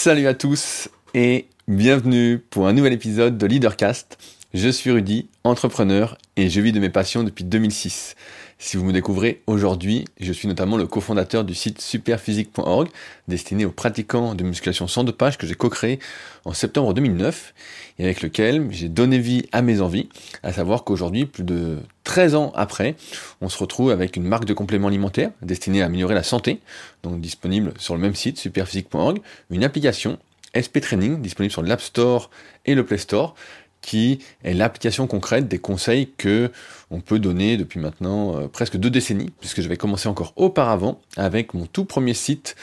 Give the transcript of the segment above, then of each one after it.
Salut à tous et bienvenue pour un nouvel épisode de Leadercast. Je suis Rudy, entrepreneur et je vis de mes passions depuis 2006. Si vous me découvrez aujourd'hui, je suis notamment le cofondateur du site superphysique.org, destiné aux pratiquants de musculation sans dopage que j'ai co-créé en septembre 2009 et avec lequel j'ai donné vie à mes envies, à savoir qu'aujourd'hui, plus de 13 ans après, on se retrouve avec une marque de compléments alimentaires destinée à améliorer la santé, donc disponible sur le même site superphysique.org, une application SP Training disponible sur l'App Store et le Play Store qui est l'application concrète des conseils que on peut donner depuis maintenant euh, presque deux décennies, puisque j'avais commencé encore auparavant avec mon tout premier site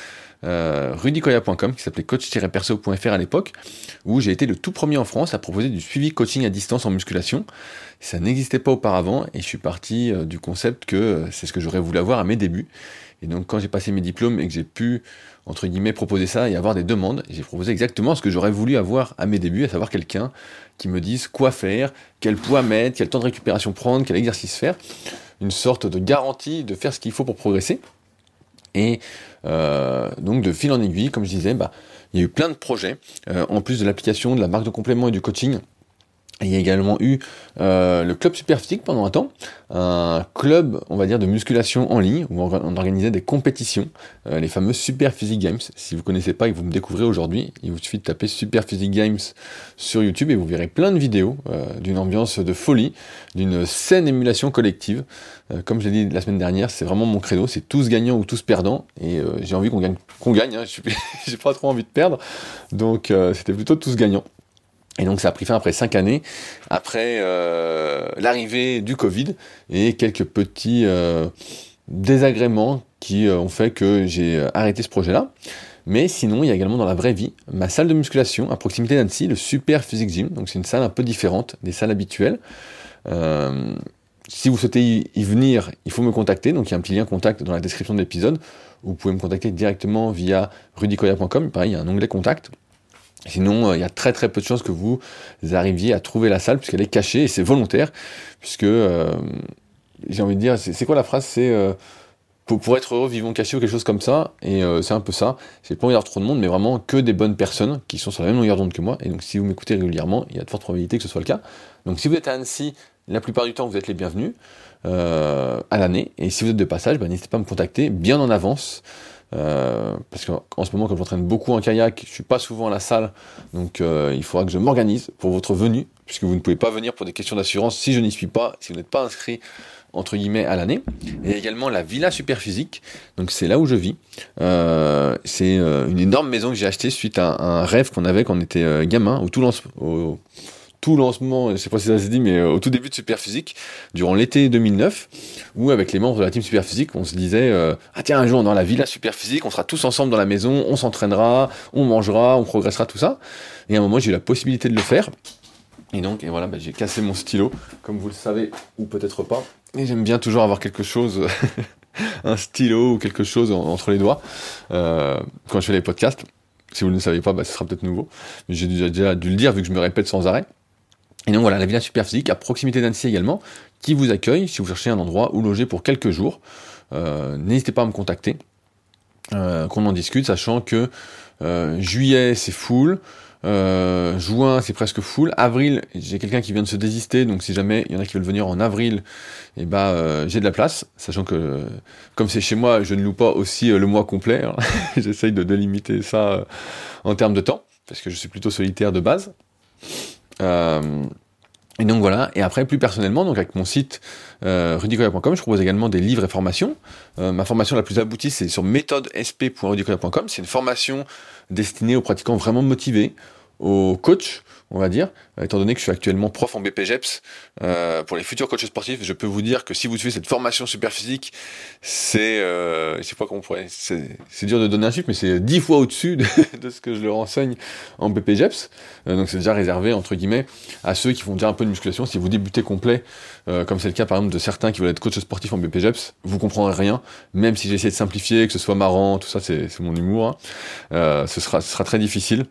euh, rudicoya.com qui s'appelait coach-perso.fr à l'époque, où j'ai été le tout premier en France à proposer du suivi coaching à distance en musculation. Ça n'existait pas auparavant et je suis parti euh, du concept que euh, c'est ce que j'aurais voulu avoir à mes débuts. Et donc quand j'ai passé mes diplômes et que j'ai pu, entre guillemets, proposer ça et avoir des demandes, j'ai proposé exactement ce que j'aurais voulu avoir à mes débuts, à savoir quelqu'un qui me dise quoi faire, quel poids mettre, quel temps de récupération prendre, quel exercice faire. Une sorte de garantie de faire ce qu'il faut pour progresser. Et euh, donc de fil en aiguille, comme je disais, bah, il y a eu plein de projets, euh, en plus de l'application, de la marque de complément et du coaching. Il y a également eu euh, le club Superphysique pendant un temps, un club, on va dire, de musculation en ligne, où on organisait des compétitions, euh, les fameux Super Physique Games. Si vous connaissez pas et que vous me découvrez aujourd'hui, il vous suffit de taper Super Physique Games sur YouTube et vous verrez plein de vidéos euh, d'une ambiance de folie, d'une saine émulation collective. Euh, comme je l'ai dit la semaine dernière, c'est vraiment mon credo, c'est tous gagnants ou tous perdants, et euh, j'ai envie qu'on gagne, qu'on gagne. Hein, j'ai pas trop envie de perdre, donc euh, c'était plutôt tous gagnants. Et donc ça a pris fin après cinq années, après euh, l'arrivée du Covid et quelques petits euh, désagréments qui euh, ont fait que j'ai arrêté ce projet-là. Mais sinon, il y a également dans la vraie vie ma salle de musculation à proximité d'Annecy, le Super Physique Gym. Donc c'est une salle un peu différente des salles habituelles. Si vous souhaitez y venir, il faut me contacter. Donc il y a un petit lien contact dans la description de l'épisode. Vous pouvez me contacter directement via rudicoya.com. Pareil, il y a un onglet contact. Sinon, euh, il y a très très peu de chances que vous arriviez à trouver la salle puisqu'elle est cachée et c'est volontaire puisque euh, j'ai envie de dire, c'est quoi la phrase? C'est euh, pour, être heureux, vivons cachés ou quelque chose comme ça. Et c'est un peu ça. C'est pas envie d'avoir trop de monde, mais vraiment que des bonnes personnes qui sont sur la même longueur d'onde que moi. Et donc, si vous m'écoutez régulièrement, il y a de fortes probabilités que ce soit le cas. Donc, si vous êtes à Annecy, la plupart du temps, vous êtes les bienvenus à l'année. Et si vous êtes de passage, ben, n'hésitez pas à me contacter bien en avance. Euh, parce qu'en ce moment, comme j'entraîne beaucoup en kayak, je suis pas souvent à la salle, donc euh, il faudra que je m'organise pour votre venue, puisque vous ne pouvez pas venir pour des questions d'assurance si je n'y suis pas, si vous n'êtes pas inscrit entre guillemets à l'année. Et également la Villa Superphysique, donc c'est là où je vis. Euh, c'est une énorme maison que j'ai achetée suite à un rêve qu'on avait quand on était gamin, au tout au, tout lancement, je sais pas si ça s'est dit, mais au tout début de Superphysique, durant l'été 2009, où avec les membres de la team Superphysique, on se disait euh, ah tiens un jour dans la villa Superphysique, on sera tous ensemble dans la maison, on s'entraînera, on mangera, on progressera tout ça. Et à un moment j'ai eu la possibilité de le faire. Et donc et voilà, bah, j'ai cassé mon stylo, comme vous le savez ou peut-être pas. Et j'aime bien toujours avoir quelque chose, un stylo ou quelque chose en, entre les doigts euh, quand je fais les podcasts. Si vous ne le savez pas, bah, ce sera peut-être nouveau. J'ai déjà dû le dire vu que je me répète sans arrêt. Et donc voilà, la Villa Superphysique, à proximité d'Annecy également, qui vous accueille si vous cherchez un endroit où loger pour quelques jours. Euh, N'hésitez pas à me contacter, euh, qu'on en discute, sachant que euh, juillet c'est full, euh, juin c'est presque full, avril j'ai quelqu'un qui vient de se désister, donc si jamais il y en a qui veulent venir en avril, et eh ben, j'ai de la place, sachant que comme c'est chez moi, je ne loue pas aussi le mois complet, hein. j'essaye de délimiter ça en termes de temps, parce que je suis plutôt solitaire de base. Euh, et donc voilà, et après plus personnellement, donc avec mon site euh, je propose également des livres et formations. Euh, ma formation la plus aboutie, c'est sur méthodesp.rudicoya.com. C'est une formation destinée aux pratiquants vraiment motivés, aux coachs, on va dire, étant donné que je suis actuellement prof en BPGEPS euh, pour les futurs coachs sportifs, je peux vous dire que si vous suivez cette formation super physique, c'est, euh, je sais pas comment on pourrait, c'est dur de donner un chiffre, mais c'est dix fois au-dessus de, ce que je leur enseigne en BPGEPS. Euh, donc c'est déjà réservé entre guillemets à ceux qui font déjà un peu de musculation. Si vous débutez complet, euh, comme c'est le cas par exemple de certains qui veulent être coach sportif en BPGEPS, vous comprendrez rien, même si j'essaie de simplifier, que ce soit marrant, tout ça, c'est mon humour. Hein. Euh, ce sera très difficile.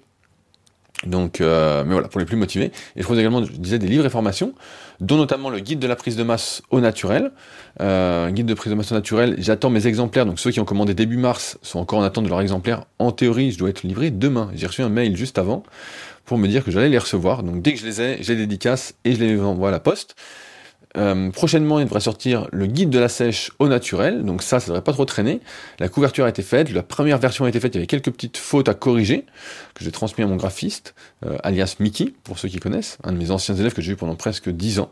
Donc, euh, mais voilà, pour les plus motivés. Et je propose également, je disais, des livres et formations, dont notamment le guide de la prise de masse au naturel. Euh, guide de prise de masse au naturel, j'attends mes exemplaires, donc ceux qui ont commandé début mars sont encore en attente de leur exemplaire. En théorie, je dois être livré demain. J'ai reçu un mail juste avant pour me dire que j'allais les recevoir. Donc dès que je les ai, je les dédicace et je les envoie à la poste. Euh, prochainement, il devrait sortir le guide de la sèche au naturel, donc ça, ça devrait pas trop traîner. La couverture a été faite, la première version a été faite, il y avait quelques petites fautes à corriger, que j'ai transmis à mon graphiste, euh, alias Mickey, pour ceux qui connaissent, un de mes anciens élèves que j'ai eu pendant presque 10 ans.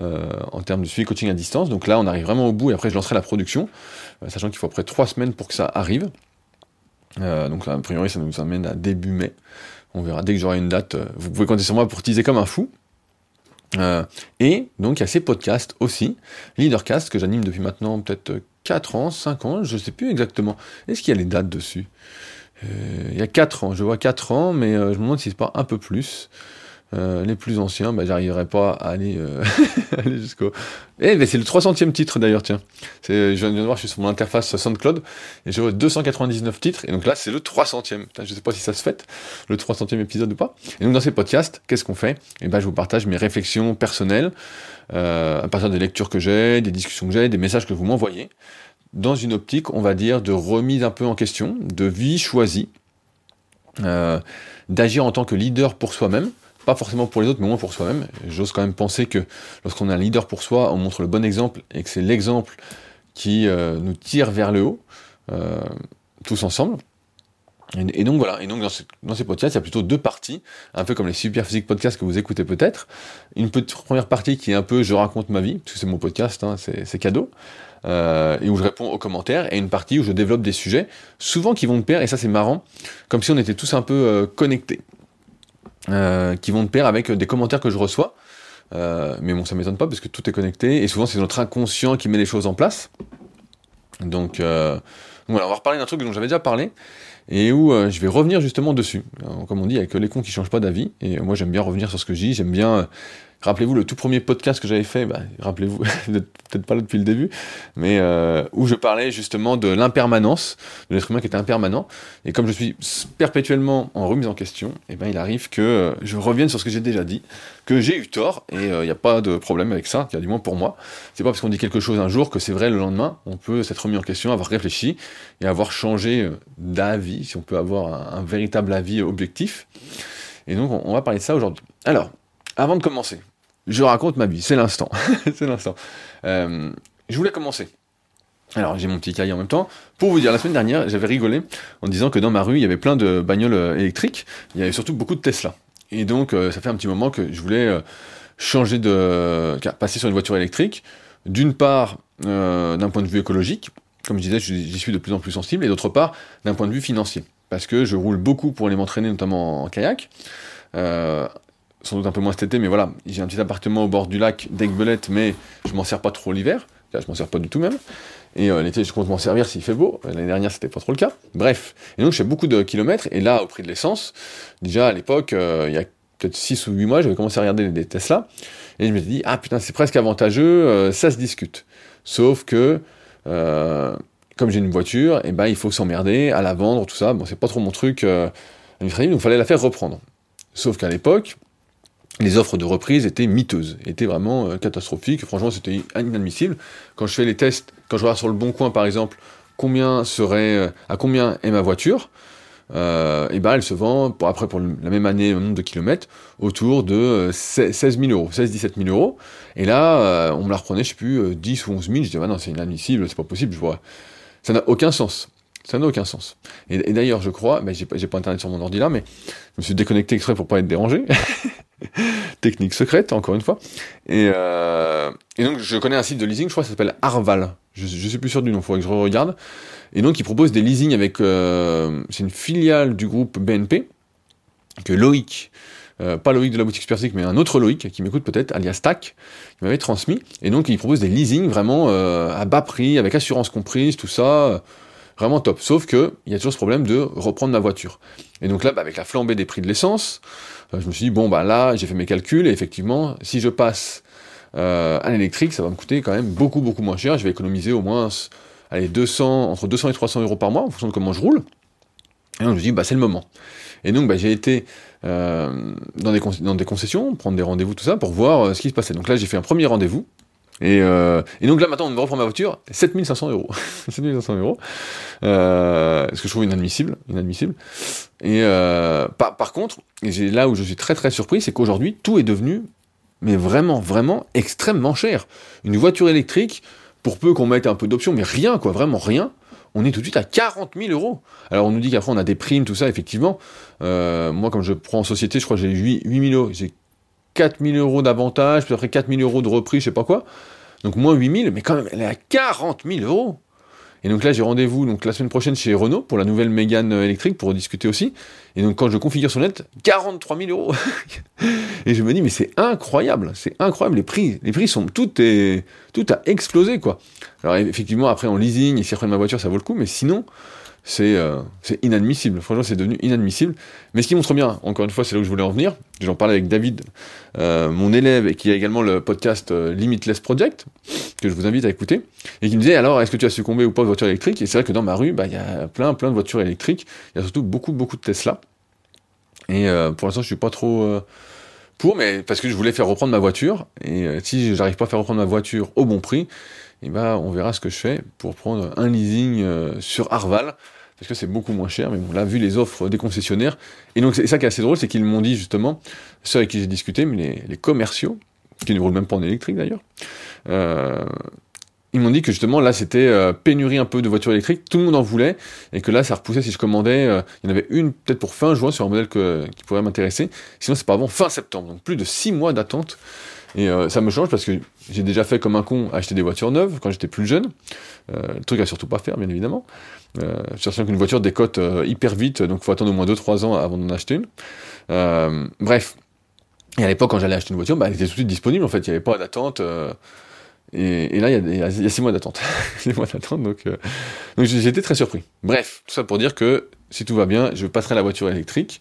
Euh, en termes de suivi coaching à distance. Donc là, on arrive vraiment au bout et après, je lancerai la production, sachant qu'il faut après 3 semaines pour que ça arrive. donc, a priori, ça nous amène à début mai. On verra dès que j'aurai une date. vous pouvez compter sur moi pour teaser comme un fou. Euh, et donc il y a ces podcasts aussi, Leadercast que j'anime depuis maintenant peut-être 4 ans, 5 ans, je ne sais plus exactement. Est-ce qu'il y a les dates dessus? Euh, Il y a 4 ans, je vois 4 ans, mais euh, je me demande si c'est pas un peu plus. Euh, les plus anciens, bah, j'arriverai pas à aller, euh, jusqu'au. Eh, mais c'est le 300e titre d'ailleurs, tiens. Je viens de voir, je suis sur mon interface SoundCloud et j'ai 299 titres, et donc là, c'est le 300e. Putain, je sais pas si ça se fait, le 300e épisode ou pas. Et donc, dans ces podcasts, qu'est-ce qu'on fait? Eh ben, je vous partage mes réflexions personnelles euh, à partir des lectures que j'ai, des discussions que j'ai, des messages que vous m'envoyez, dans une optique, on va dire, de remise un peu en question, de vie choisie, d'agir en tant que leader pour soi-même pas forcément pour les autres, mais au moins pour soi-même. J'ose quand même penser que lorsqu'on est un leader pour soi, on montre le bon exemple et que c'est l'exemple qui euh, nous tire vers le haut, euh, tous ensemble. Et, donc voilà, et donc dans, ces podcasts, il y a plutôt deux parties, un peu comme les super physiques podcasts que vous écoutez peut-être. Une première partie qui est un peu je raconte ma vie, parce que c'est mon podcast, hein, c'est cadeau, euh, et où je réponds aux commentaires, et une partie où je développe des sujets, souvent qui vont de pair, et ça c'est marrant, comme si on était tous un peu connectés. Euh, qui vont de pair avec des commentaires que je reçois. Euh, mais bon, ça m'étonne pas parce que tout est connecté et souvent c'est notre inconscient qui met les choses en place. Donc, euh, voilà, on va reparler d'un truc dont j'avais déjà parlé et où je vais revenir justement dessus. comme on dit, il n'y a que les cons qui changent pas d'avis et moi j'aime bien revenir sur ce que je dis, j'aime bien Rappelez-vous le tout premier podcast que j'avais fait, bah, rappelez-vous, peut-être pas là depuis le début, mais euh, où je parlais justement de l'impermanence, de l'être humain qui était impermanent. Et comme je suis perpétuellement en remise en question, eh ben il arrive que euh, je revienne sur ce que j'ai déjà dit, que j'ai eu tort, et il euh, n'y a pas de problème avec ça, du moins pour moi. C'est pas parce qu'on dit quelque chose un jour que c'est vrai le lendemain. On peut s'être remis en question, avoir réfléchi et avoir changé d'avis, si on peut avoir un, véritable avis objectif. Et donc on va parler de ça aujourd'hui. Alors, avant de commencer, je raconte ma vie, c'est l'instant. c'est l'instant. Euh, je voulais commencer. Alors j'ai mon petit cahier en même temps. Pour vous dire, la semaine dernière, j'avais rigolé en disant que dans ma rue, il y avait plein de bagnoles euh, électriques. Il y avait surtout beaucoup de Tesla. Et donc, euh, ça fait un petit moment que je voulais changer de... passer sur une voiture électrique. D'une part, d'un point de vue écologique, comme je disais, j'y suis de plus en plus sensible, et d'autre part, d'un point de vue financier. Parce que je roule beaucoup pour aller m'entraîner, notamment en kayak sans doute un peu moins cet été, mais voilà, j'ai un petit appartement au bord du lac d'Aigbelette, mais je m'en sers pas trop l'hiver, je m'en sers pas du tout même. Et euh, l'été, je compte m'en servir s'il fait beau. L'année dernière, c'était pas trop le cas. Bref. Et donc, je fais beaucoup de kilomètres. Et là, au prix de l'essence, déjà à l'époque, euh, il y a peut-être 6 ou 8 mois, j'avais commencé à regarder des Tesla. Et je me suis dit, ah putain, c'est presque avantageux, euh, ça se discute. Sauf que, comme j'ai une voiture, eh ben, il faut s'emmerder à la vendre, tout ça. Bon, c'est pas trop mon truc donc il fallait la faire reprendre. Sauf qu'à l'époque, les offres de reprise étaient miteuses, étaient vraiment euh, catastrophiques. Franchement, c'était inadmissible. Quand je fais les tests, quand je regarde sur le bon coin, par exemple, combien serait, euh, à combien est ma voiture, euh, et ben elle se vend, après pour la même année, le nombre de kilomètres, autour de 16 000 euros, 16-17 000 euros. Et là, on me la reprenait, je sais plus, 10 ou 11 000. Je dis, ah non, c'est inadmissible, c'est pas possible, je vois. Ça n'a aucun sens. Ça n'a aucun sens. Et, d'ailleurs, je crois, ben, j'ai pas, pas internet sur mon ordi là, mais je me suis déconnecté exprès pour pas être dérangé. Technique secrète, encore une fois. Euh, et, donc, je connais un site de leasing, je crois que ça s'appelle Arval. Je, je, suis plus sûr du nom, il faudrait que je regarde. Et donc, il propose des leasing avec. Euh, c'est une filiale du groupe BNP, que Loïc, euh, pas Loïc de la boutique Spersic, mais un autre Loïc, qui m'écoute peut-être, alias TAC, qui m'avait transmis. Et donc, il propose des leasing vraiment à bas prix, avec assurance comprise, tout ça. Vraiment top. Sauf que il y a toujours ce problème de reprendre ma voiture. Et donc là, bah, avec la flambée des prix de l'essence, je me suis dit, bon, bah là, j'ai fait mes calculs, et effectivement, si je passe euh, à l'électrique, ça va me coûter quand même beaucoup, beaucoup moins cher. Je vais économiser au moins allez, 200, entre 200 et 300 euros par mois, en fonction de comment je roule. Et donc je me dis, bah c'est le moment. Et donc, bah, j'ai été euh, dans, des dans des concessions, prendre des rendez-vous, tout ça, pour voir euh, ce qui se passait. Donc là, j'ai fait un premier rendez-vous. Et, euh, et, donc là, maintenant, on me reprend ma voiture, 7500 euros. 7500 euros. Euh, ce que je trouve inadmissible. inadmissible. Et euh, par, contre, là où je suis très très surpris, c'est qu'aujourd'hui, tout est devenu, mais vraiment, vraiment extrêmement cher. Une voiture électrique, pour peu qu'on mette un peu d'options, mais rien, quoi, vraiment rien, on est tout de suite à 40 000 euros. Alors on nous dit qu'après on a des primes, tout ça, effectivement. Euh, moi, comme je prends en société, je crois que j'ai 8, 000 euros. J'ai 4 000 euros d'avantage, puis après 4 000 euros de reprise, je sais pas quoi. Donc moins 8 000, mais quand même, elle est à 40 000 euros. Et donc là, j'ai rendez-vous donc la semaine prochaine chez Renault pour la nouvelle Mégane électrique pour discuter aussi. Et donc quand je configure sur net, 43 000 euros. et je me dis mais c'est incroyable, c'est incroyable les prix, les prix sont tout est tout a explosé quoi. Alors effectivement après en leasing et si après ma voiture ça vaut le coup, mais sinon c'est euh, inadmissible. Franchement, c'est devenu inadmissible. Mais ce qui montre bien, encore une fois, c'est là où je voulais en venir. J'en parlais avec David, euh, mon élève, et qui a également le podcast euh, Limitless Project, que je vous invite à écouter, et qui me disait alors, est-ce que tu as succombé ou pas aux voitures électriques? Et c'est vrai que dans ma rue, bah, il y a plein, plein de voitures électriques. Il y a surtout beaucoup, beaucoup de Tesla. Et euh, pour l'instant, je suis pas trop euh, pour, mais parce que je voulais faire reprendre ma voiture. Et si j'arrive pas à faire reprendre ma voiture au bon prix, eh ben, on verra ce que je fais pour prendre un leasing sur Arval parce que c'est beaucoup moins cher, mais bon, là, vu les offres des concessionnaires, et donc c'est ça qui est assez drôle, c'est qu'ils m'ont dit justement, ceux avec qui j'ai discuté, mais les, commerciaux, qui ne roulent même pas en électrique d'ailleurs, euh, ils m'ont dit que justement là c'était euh, pénurie un peu de voitures électriques, tout le monde en voulait, et que là ça repoussait si je commandais, euh, il y en avait une peut-être pour fin juin sur un modèle qui pourrait m'intéresser, sinon c'est pas avant fin septembre, donc plus de 6 mois d'attente. Et euh, ça me change parce que j'ai déjà fait comme un con acheter des voitures neuves quand j'étais plus jeune, euh, truc à surtout pas faire bien évidemment. Euh, sachant qu'une voiture décote euh, hyper vite, donc il faut attendre au moins 2-3 ans avant d'en acheter une. Bref. Et à l'époque, quand j'allais acheter une voiture, bah, elle était tout de suite disponible, en fait, il n'y avait pas d'attente. Et, là, il y, a, il y a 6 mois d'attente. 6 mois d'attente, donc, donc j'étais très surpris. Bref, tout ça pour dire que si tout va bien, je passerai la voiture électrique.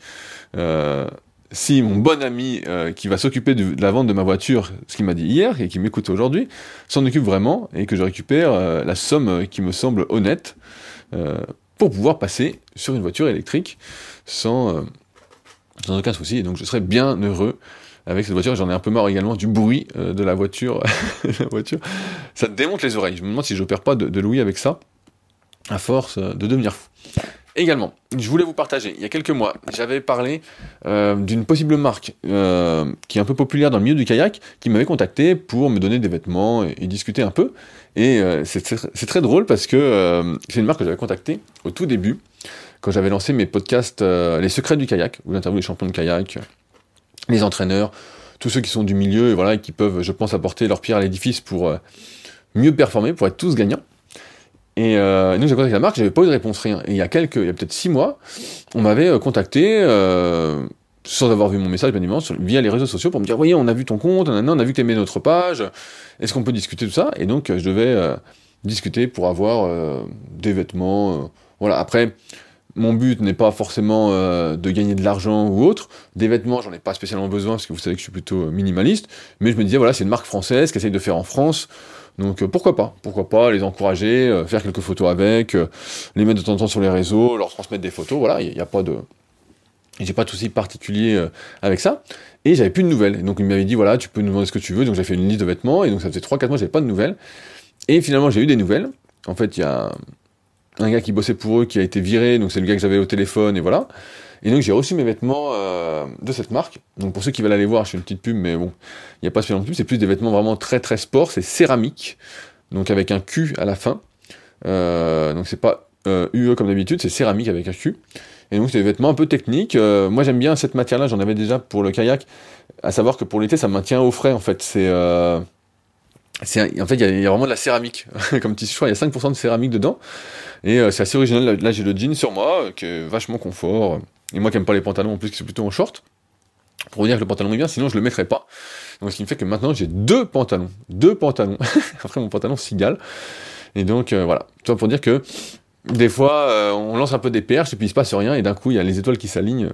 Si mon bon ami qui va s'occuper de, la vente de ma voiture, ce qu'il m'a dit hier et qui m'écoute aujourd'hui, s'en occupe vraiment et que je récupère la somme qui me semble honnête, euh, pour pouvoir passer sur une voiture électrique sans, euh, aucun souci. Et donc je serais bien heureux avec cette voiture. J'en ai un peu marre également du bruit euh, de la voiture. Ça démonte les oreilles. Je me demande si je perds pas de, de Louis avec ça, à force de devenir fou. Également, je voulais vous partager, il y a quelques mois, j'avais parlé euh, d'une possible marque euh, qui est un peu populaire dans le milieu du kayak, qui m'avait contacté pour me donner des vêtements et, discuter un peu. Et euh, c'est très drôle parce que c'est une marque que j'avais contactée au tout début, quand j'avais lancé mes podcasts Les secrets du kayak, où j'interviewe les champions de kayak, les entraîneurs, tous ceux qui sont du milieu et voilà, qui peuvent, je pense, apporter leur pierre à l'édifice pour mieux performer, pour être tous gagnants. Et euh, donc j'ai contacté la marque, j'avais pas eu de réponse, rien. Et il y a quelques, il y a peut-être six mois, on m'avait euh, contacté, euh, sans avoir vu mon message bien évidemment, via les réseaux sociaux pour me dire, voyez, on a vu ton compte, on a, vu que t'aimais notre page, est-ce qu'on peut discuter tout ça? Et donc je devais euh, discuter pour avoir euh, des vêtements, voilà. Après, mon but n'est pas forcément de gagner de l'argent ou autre. Des vêtements, j'en ai pas spécialement besoin parce que vous savez que je suis plutôt minimaliste. Mais je me disais, voilà, c'est une marque française qui essaye de faire en France. Donc euh, pourquoi pas Pourquoi pas les encourager, euh, faire quelques photos avec, euh, les mettre de temps en temps sur les réseaux, leur transmettre des photos, voilà, il n'y a, pas de... J'ai pas de souci particulier avec ça. Et j'avais plus de nouvelles. Donc il m'avait dit, voilà, tu peux nous demander ce que tu veux. Donc j'ai fait une liste de vêtements, et donc ça faisait 3-4 mois, j'avais pas de nouvelles. Et finalement, j'ai eu des nouvelles. En fait, il y a un gars qui bossait pour eux qui a été viré, donc c'est le gars que j'avais au téléphone, et voilà. Et donc j'ai reçu mes vêtements euh, de cette marque. Donc pour ceux qui veulent aller voir, je fais une petite pub, mais bon, il n'y a pas spécialement de pub, c'est plus des vêtements vraiment très très sport, c'est céramique, donc avec un Q à la fin. Euh, donc c'est pas euh, UE comme d'habitude, c'est céramique avec un Q. Et donc c'est des vêtements un peu techniques. Euh, moi j'aime bien cette matière-là, j'en avais déjà pour le kayak, à savoir que pour l'été ça maintient au frais en fait. C'est euh, en fait, il y, a vraiment de la céramique. Comme tissu, il y a 5% de céramique dedans. Et euh, c'est assez original. Là, j'ai le jean sur moi, euh, qui est vachement confort. Et moi qui aime pas les pantalons, en plus, qui sont plutôt en short. Pour dire que le pantalon est bien, sinon je le mettrais pas. Donc, ce qui me fait que maintenant, j'ai deux pantalons. Deux pantalons. Après, mon pantalon s'égale. Et donc, euh, voilà. Tout pour dire que des fois, euh, on lance un peu des perches et puis il se passe rien. Et d'un coup, il y a les étoiles qui s'alignent.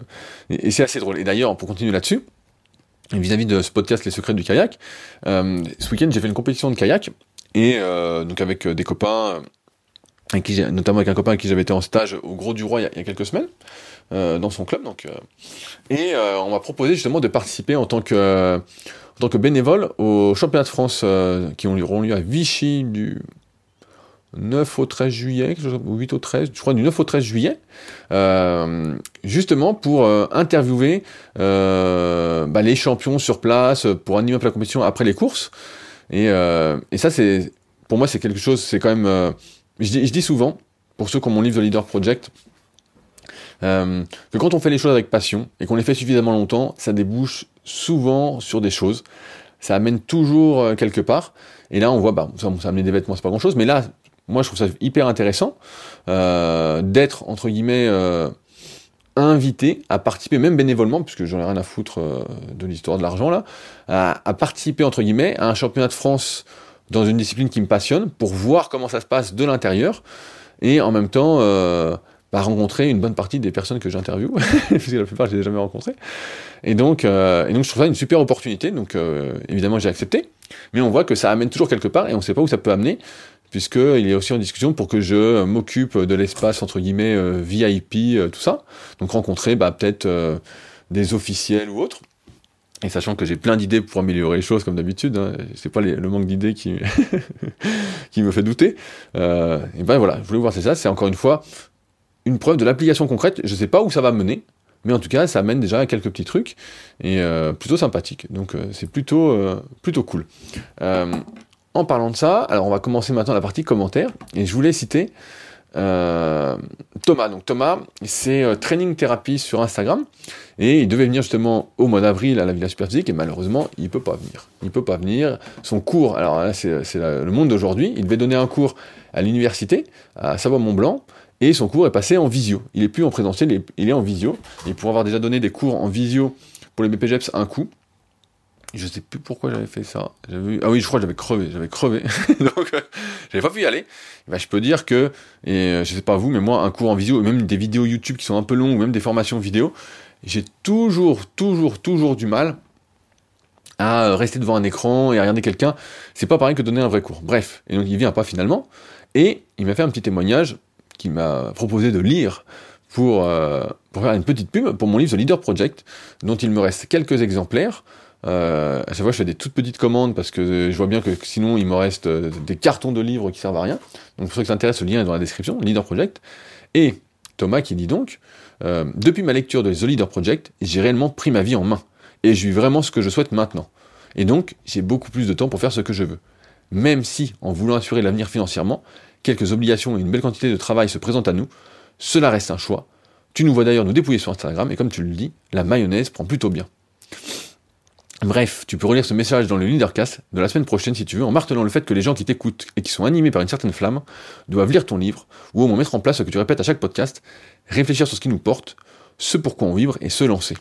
Et, et c'est assez drôle. Et d'ailleurs, pour continuer là-dessus, vis-à-vis de ce podcast Les Secrets du Kayak, euh, ce week-end j'ai fait une compétition de kayak et euh, donc avec des copains, notamment avec un copain avec qui j'avais été en stage au Gros du Roi il y a, quelques semaines. dans son club. Donc, et on m'a proposé justement de participer en tant que, bénévole au championnat de France qui auront lieu à Vichy du 9 au 13 juillet, ou 8 au 13, je crois du 9 au 13 juillet, euh, justement pour euh, interviewer euh, bah, les champions sur place, pour animer un peu la compétition après les courses. Et, et ça, c'est pour moi, c'est quelque chose, c'est quand même... Je dis, souvent, pour ceux qui ont mon livre The Leader Project, que quand on fait les choses avec passion et qu'on les fait suffisamment longtemps, ça débouche souvent sur des choses. Ça amène toujours quelque part. Et là, on voit, bah, ça, ça amène des vêtements, c'est pas grand chose, mais là, moi je trouve ça hyper intéressant euh, d'être entre guillemets euh, invité à participer, même bénévolement, puisque j'en ai rien à foutre euh, de l'histoire de l'argent là, à, participer entre guillemets à un championnat de France dans une discipline qui me passionne pour voir comment ça se passe de l'intérieur et en même temps bah, rencontrer une bonne partie des personnes que j'interviewe, parce que la plupart je les ai jamais rencontrées. Et donc, et donc je trouve ça une super opportunité, donc évidemment j'ai accepté, mais on voit que ça amène toujours quelque part et on ne sait pas où ça peut amener puisqu'il est aussi en discussion pour que je m'occupe de l'espace, entre guillemets, euh, VIP, euh, tout ça. Donc rencontrer bah, peut-être euh, des officiels ou autres. Et sachant que j'ai plein d'idées pour améliorer les choses, comme d'habitude, hein, c'est pas le manque d'idées qui, qui me fait douter. et ben voilà, je voulais voir c'est ça, c'est encore une fois une preuve de l'application concrète. Je sais pas où ça va mener, mais en tout cas, ça amène déjà à quelques petits trucs et plutôt sympathique. Donc c'est plutôt plutôt cool. En parlant de ça, alors on va commencer maintenant la partie commentaires, et je voulais citer euh, Thomas. Donc Thomas, c'est euh, Training Therapy sur Instagram, et il devait venir justement au mois d'avril à la Villa Superphysique, et malheureusement, il peut pas venir. Il peut pas venir. Son cours, alors là, c'est le monde d'aujourd'hui, il devait donner un cours à l'université, à Savoie-Mont-Blanc, et son cours est passé en visio. Il est plus en présentiel, il est, en visio. Et pour avoir déjà donné des cours en visio pour les BPGEPS un coup, je sais plus pourquoi j'avais fait ça. Ah oui, je crois que j'avais crevé. J'avais crevé. Donc, euh, j'avais pas pu y aller. Bah, je peux dire que, et euh, je sais pas vous, mais moi, un cours en vidéo, même des vidéos YouTube qui sont un peu longues, ou même des formations vidéo, j'ai toujours, toujours, toujours du mal à rester devant un écran et à regarder quelqu'un. C'est pas pareil que donner un vrai cours. Bref. Et donc, il vient pas finalement. Et il m'a fait un petit témoignage qui m'a proposé de lire pour, euh, pour faire une petite pub pour mon livre The Leader Project, dont il me reste quelques exemplaires. Euh, à chaque fois, je fais des toutes petites commandes parce que je vois bien que sinon, il me reste euh, des cartons de livres qui servent à rien. Donc, pour ceux qui s'intéressent, le lien est dans la description, Leader Project. Et Thomas qui dit donc, euh, depuis ma lecture de The Leader Project, j'ai réellement pris ma vie en main. Et je vis vraiment ce que je souhaite maintenant. Et donc, j'ai beaucoup plus de temps pour faire ce que je veux. Même si, en voulant assurer l'avenir financièrement, quelques obligations et une belle quantité de travail se présentent à nous, cela reste un choix. Tu nous vois d'ailleurs nous dépouiller sur Instagram, et comme tu le dis, la mayonnaise prend plutôt bien. Bref, tu peux relire ce message dans le Leadercast de la semaine prochaine si tu veux, en martelant le fait que les gens qui t'écoutent et qui sont animés par une certaine flamme doivent lire ton livre, ou au moins mettre en place ce que tu répètes à chaque podcast, réfléchir sur ce qui nous porte, ce pourquoi on vibre et se lancer.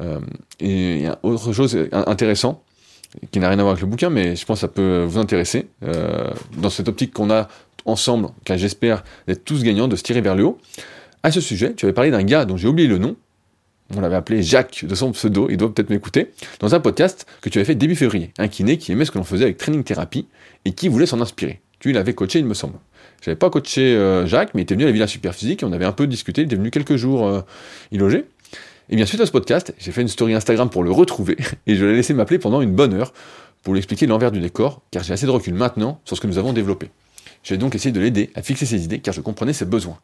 Euh, et a autre chose intéressant, qui n'a rien à voir avec le bouquin, mais je pense que ça peut vous intéresser, euh, dans cette optique qu'on a ensemble, car j'espère d'être tous gagnants, de se tirer vers le haut. À ce sujet, tu avais parlé d'un gars dont j'ai oublié le nom, on l'avait appelé Jacques de son pseudo, il doit peut-être m'écouter, dans un podcast que tu avais fait début février. Un kiné qui aimait ce que l'on faisait avec Training Thérapie et qui voulait s'en inspirer. Tu l'avais coaché, il me semble. J'avais pas coaché euh, Jacques, mais il était venu à la Villa Superphysique et on avait un peu discuté, il était venu quelques jours euh, y loger. Et bien suite à ce podcast, j'ai fait une story Instagram pour le retrouver et je l'ai laissé m'appeler pendant une bonne heure pour lui expliquer l'envers du décor, car j'ai assez de recul maintenant sur ce que nous avons développé. J'ai donc essayé de l'aider à fixer ses idées, car je comprenais ses besoins.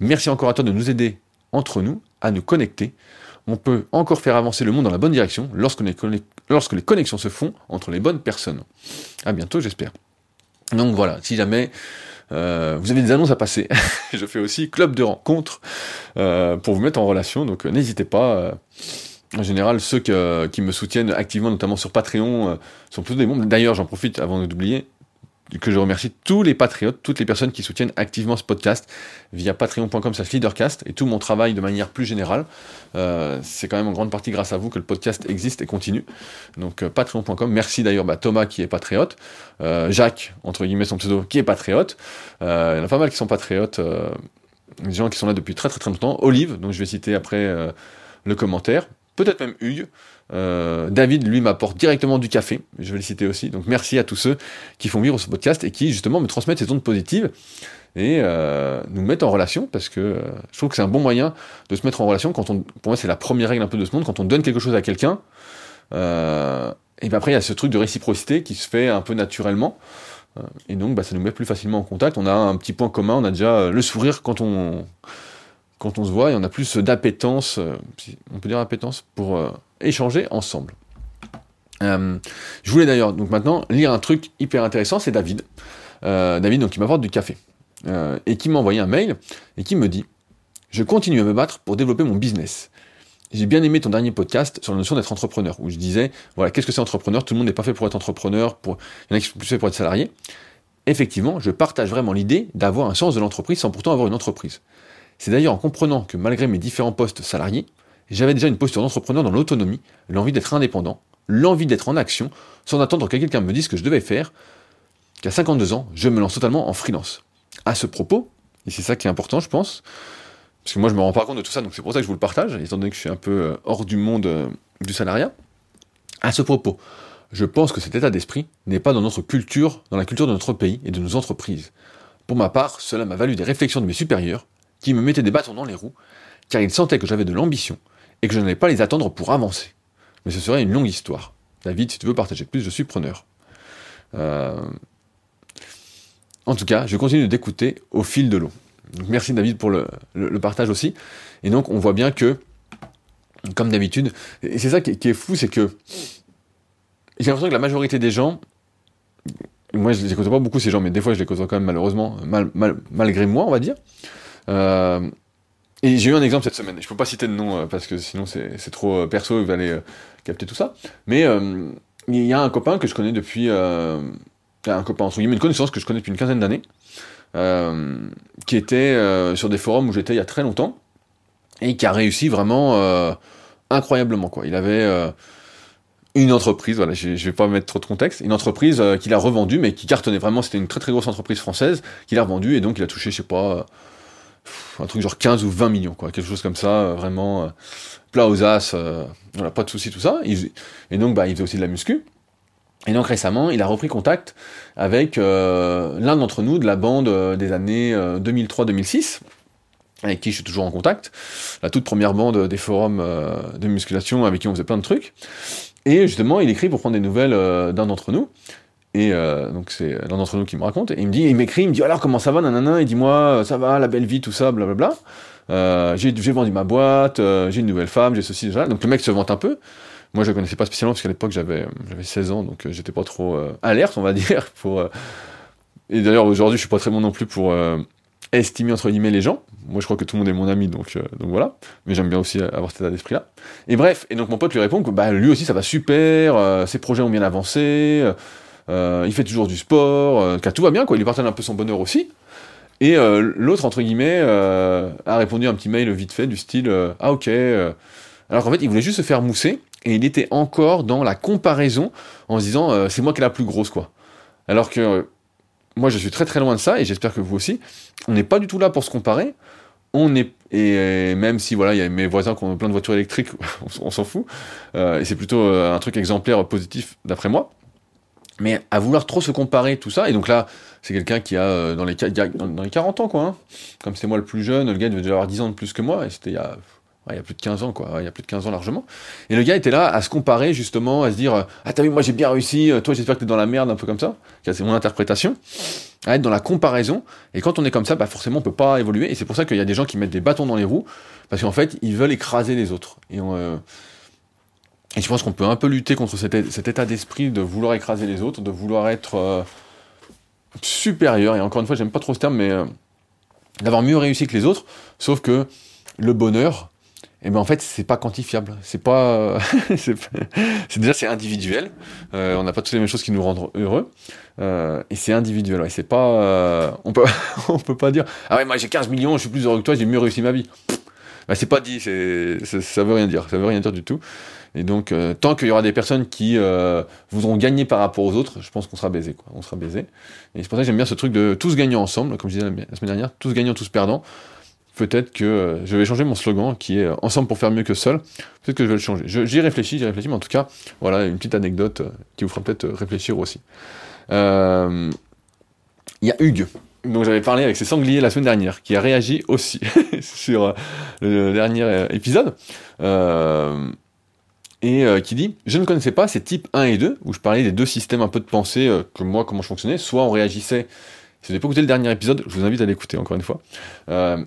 Merci encore à toi de nous aider entre nous à nous connecter on peut encore faire avancer le monde dans la bonne direction lorsque les, connexions se font entre les bonnes personnes. À bientôt, j'espère. Donc voilà, si jamais euh, vous avez des annonces à passer, je fais aussi club de rencontres euh, pour vous mettre en relation, donc euh, n'hésitez pas. en général, ceux qui me soutiennent activement, notamment sur Patreon, sont plutôt des membres. D'ailleurs, j'en profite avant d'oublier, que je remercie tous les patriotes, toutes les personnes qui soutiennent activement ce podcast via patreon.com leadercast et tout mon travail de manière plus générale. Euh, c'est quand même en grande partie grâce à vous que le podcast existe et continue. Donc euh, patreon.com, merci d'ailleurs bah, Thomas qui est patriote, euh, Jacques, entre guillemets son pseudo, qui est patriote. il y en a pas mal qui sont patriotes, des gens qui sont là depuis très très très longtemps. Olive, donc je vais citer après le commentaire, peut-être même Hugues. Euh, David, lui, m'apporte directement du café, je vais le citer aussi. Donc merci à tous ceux qui font vivre ce podcast et qui, justement, me transmettent ces ondes positives. et euh, nous mettre en relation, parce que euh, je trouve que c'est un bon moyen de se mettre en relation pour moi c'est la première règle un peu de ce monde, quand on donne quelque chose à quelqu'un, et bien après il y a ce truc de réciprocité qui se fait un peu naturellement, et donc bah, ça nous met plus facilement en contact, on a un petit point commun, on a déjà le sourire quand on, quand on se voit, et on a plus d'appétence, on peut dire appétence, pour échanger ensemble. Euh, je voulais d'ailleurs donc maintenant lire un truc hyper intéressant, c'est David. Euh, David donc qui m'apporte du café euh, et qui m'a envoyé un mail et qui me dit je continue à me battre pour développer mon business. J'ai bien aimé ton dernier podcast sur la notion d'être entrepreneur, où je disais, voilà, qu'est-ce que c'est entrepreneur? Tout le monde n'est pas fait pour être entrepreneur, il y en a qui sont plus faits pour être salarié. Effectivement, je partage vraiment l'idée d'avoir un sens de l'entreprise sans pourtant avoir une entreprise. C'est d'ailleurs en comprenant que malgré mes différents postes salariés, j'avais déjà une posture d'entrepreneur dans l'autonomie, l'envie d'être indépendant, l'envie d'être en action, sans attendre que quelqu'un me dise ce que je devais faire, qu'à 52 ans, je me lance totalement en freelance. À ce propos, et c'est ça qui est important, je pense, parce que moi je me rends pas compte de tout ça, donc c'est pour ça que je vous le partage, étant donné que je suis un peu euh, hors du monde euh, du salariat. À ce propos, je pense que cet état d'esprit n'est pas dans notre culture, dans la culture de notre pays et de nos entreprises. Pour ma part, cela m'a valu des réflexions de mes supérieurs, qui me mettaient des bâtons dans les roues, car ils sentaient que j'avais de l'ambition, et que je n'allais pas les attendre pour avancer mais ce serait une longue histoire. David, si tu veux partager plus, je suis preneur. Euh, en tout cas, je continue d'écouter au fil de l'eau. merci David pour le, partage aussi. Et donc on voit bien que, comme d'habitude, et c'est ça qui est, fou, c'est que j'ai l'impression que la majorité des gens, moi je les côtoie pas beaucoup ces gens, mais des fois je les côtoie quand même malheureusement, malgré moi on va dire, euh, et j'ai eu un exemple cette semaine. Je peux pas citer de nom euh, parce que sinon c'est trop euh, perso, va aller euh, capter tout ça. Mais il y a un copain que je connais depuis. un copain, entre guillemets, une connaissance que je connais depuis une quinzaine d'années, qui était sur des forums où j'étais il y a très longtemps, et qui a réussi vraiment incroyablement. quoi. Il avait une entreprise, voilà, je, je vais pas mettre trop de contexte, une entreprise qu'il a revendue, mais qui cartonnait vraiment, c'était une très très grosse entreprise française, qu'il a revendue, et donc il a touché, je sais pas un truc genre 15 ou 20 millions, quoi, quelque chose comme ça, euh, vraiment euh, plat aux as, euh, voilà, pas de souci, tout ça. et donc, bah, il faisait aussi de la muscu. Et donc récemment, il a repris contact avec l'un d'entre nous de la bande des années 2003-2006, avec qui je suis toujours en contact, la toute première bande des forums de musculation avec qui on faisait plein de trucs. Et justement, il écrit pour prendre des nouvelles d'un d'entre nous. Et euh, donc c'est l'un d'entre nous qui me raconte, et il me dit, il m'écrit, il me dit alors comment ça va, nanana, il dit moi ça va, la belle vie, tout ça, blablabla. Euh, j'ai vendu ma boîte, euh, j'ai une nouvelle femme, j'ai ceci, déjà. Donc le mec se vante un peu. Moi je le connaissais pas spécialement parce qu'à l'époque j'avais j'avais 16 ans, donc euh, j'étais pas trop euh, alerte, on va dire. Et d'ailleurs aujourd'hui je suis pas très bon non plus pour estimer entre guillemets les gens. Moi je crois que tout le monde est mon ami, donc donc voilà. Mais j'aime bien aussi avoir cet état d'esprit là. Et bref, et donc mon pote lui répond que bah lui aussi ça va super, ses projets ont bien avancé. Euh, il fait toujours du sport, euh, tout va bien, quoi. Il lui partage un peu son bonheur aussi. Et euh, l'autre, entre guillemets, a répondu un petit mail vite fait du style Ah, ok. Alors qu'en fait, il voulait juste se faire mousser et il était encore dans la comparaison en se disant C'est moi qui est la plus grosse, quoi. Alors que moi, je suis très très loin de ça et j'espère que vous aussi. On n'est pas du tout là pour se comparer. On est et même si voilà, il y a mes voisins qui ont plein de voitures électriques, on, s'en fout. et c'est plutôt un truc exemplaire positif d'après moi. Mais à vouloir trop se comparer, tout ça, et donc là, c'est quelqu'un qui a euh, dans, les, dans, les 40 ans, quoi. Hein. Comme c'est moi le plus jeune, le gars devait déjà avoir 10 ans de plus que moi, et c'était il y a il y a plus de 15 ans, quoi. Il y a plus de 15 ans largement. Et le gars était là à se comparer, justement, à se dire Ah, t'as vu, moi j'ai bien réussi, toi j'espère que t'es dans la merde, un peu comme ça. C'est mon interprétation. À être dans la comparaison. Et quand on est comme ça, bah forcément on peut pas évoluer. Et c'est pour ça qu'il y a des gens qui mettent des bâtons dans les roues, parce qu'en fait, ils veulent écraser les autres. Et on, euh, et je pense qu'on peut un peu lutter contre cet, état d'esprit de vouloir écraser les autres, de vouloir être euh, supérieur. Et encore une fois, j'aime pas trop ce terme, mais euh, d'avoir mieux réussi que les autres. Sauf que le bonheur, eh ben en fait, c'est pas quantifiable. C'est pas, c'est déjà c'est individuel. Euh, on n'a pas toutes les mêmes choses qui nous rendent heureux. et c'est individuel. Et c'est pas, on peut, on peut pas dire, ah ouais, moi j'ai 15 millions, je suis plus heureux que toi, j'ai mieux réussi ma vie. Bah, c'est pas dit, ça veut rien dire, ça veut rien dire du tout. Et donc, euh, tant qu'il y aura des personnes qui euh, voudront gagner par rapport aux autres, je pense qu'on sera baisé. On sera baisé. Et c'est pour ça que j'aime bien ce truc de tous gagnants ensemble, comme je disais la semaine dernière, tous gagnants, tous perdants. Peut-être que euh, je vais changer mon slogan qui est ensemble pour faire mieux que seul. Peut-être que je vais le changer. J'y réfléchis, j'y réfléchis, mais en tout cas, voilà une petite anecdote qui vous fera peut-être réfléchir aussi. Il y a Hugues donc j'avais parlé avec ces sangliers la semaine dernière, qui a réagi aussi sur euh, le dernier euh, épisode, euh, et qui dit « Je ne connaissais pas ces types 1 et 2, où je parlais des deux systèmes un peu de pensée, que moi, comment je fonctionnais, soit on réagissait, si vous n'avez pas écouté le dernier épisode, je vous invite à l'écouter encore une fois,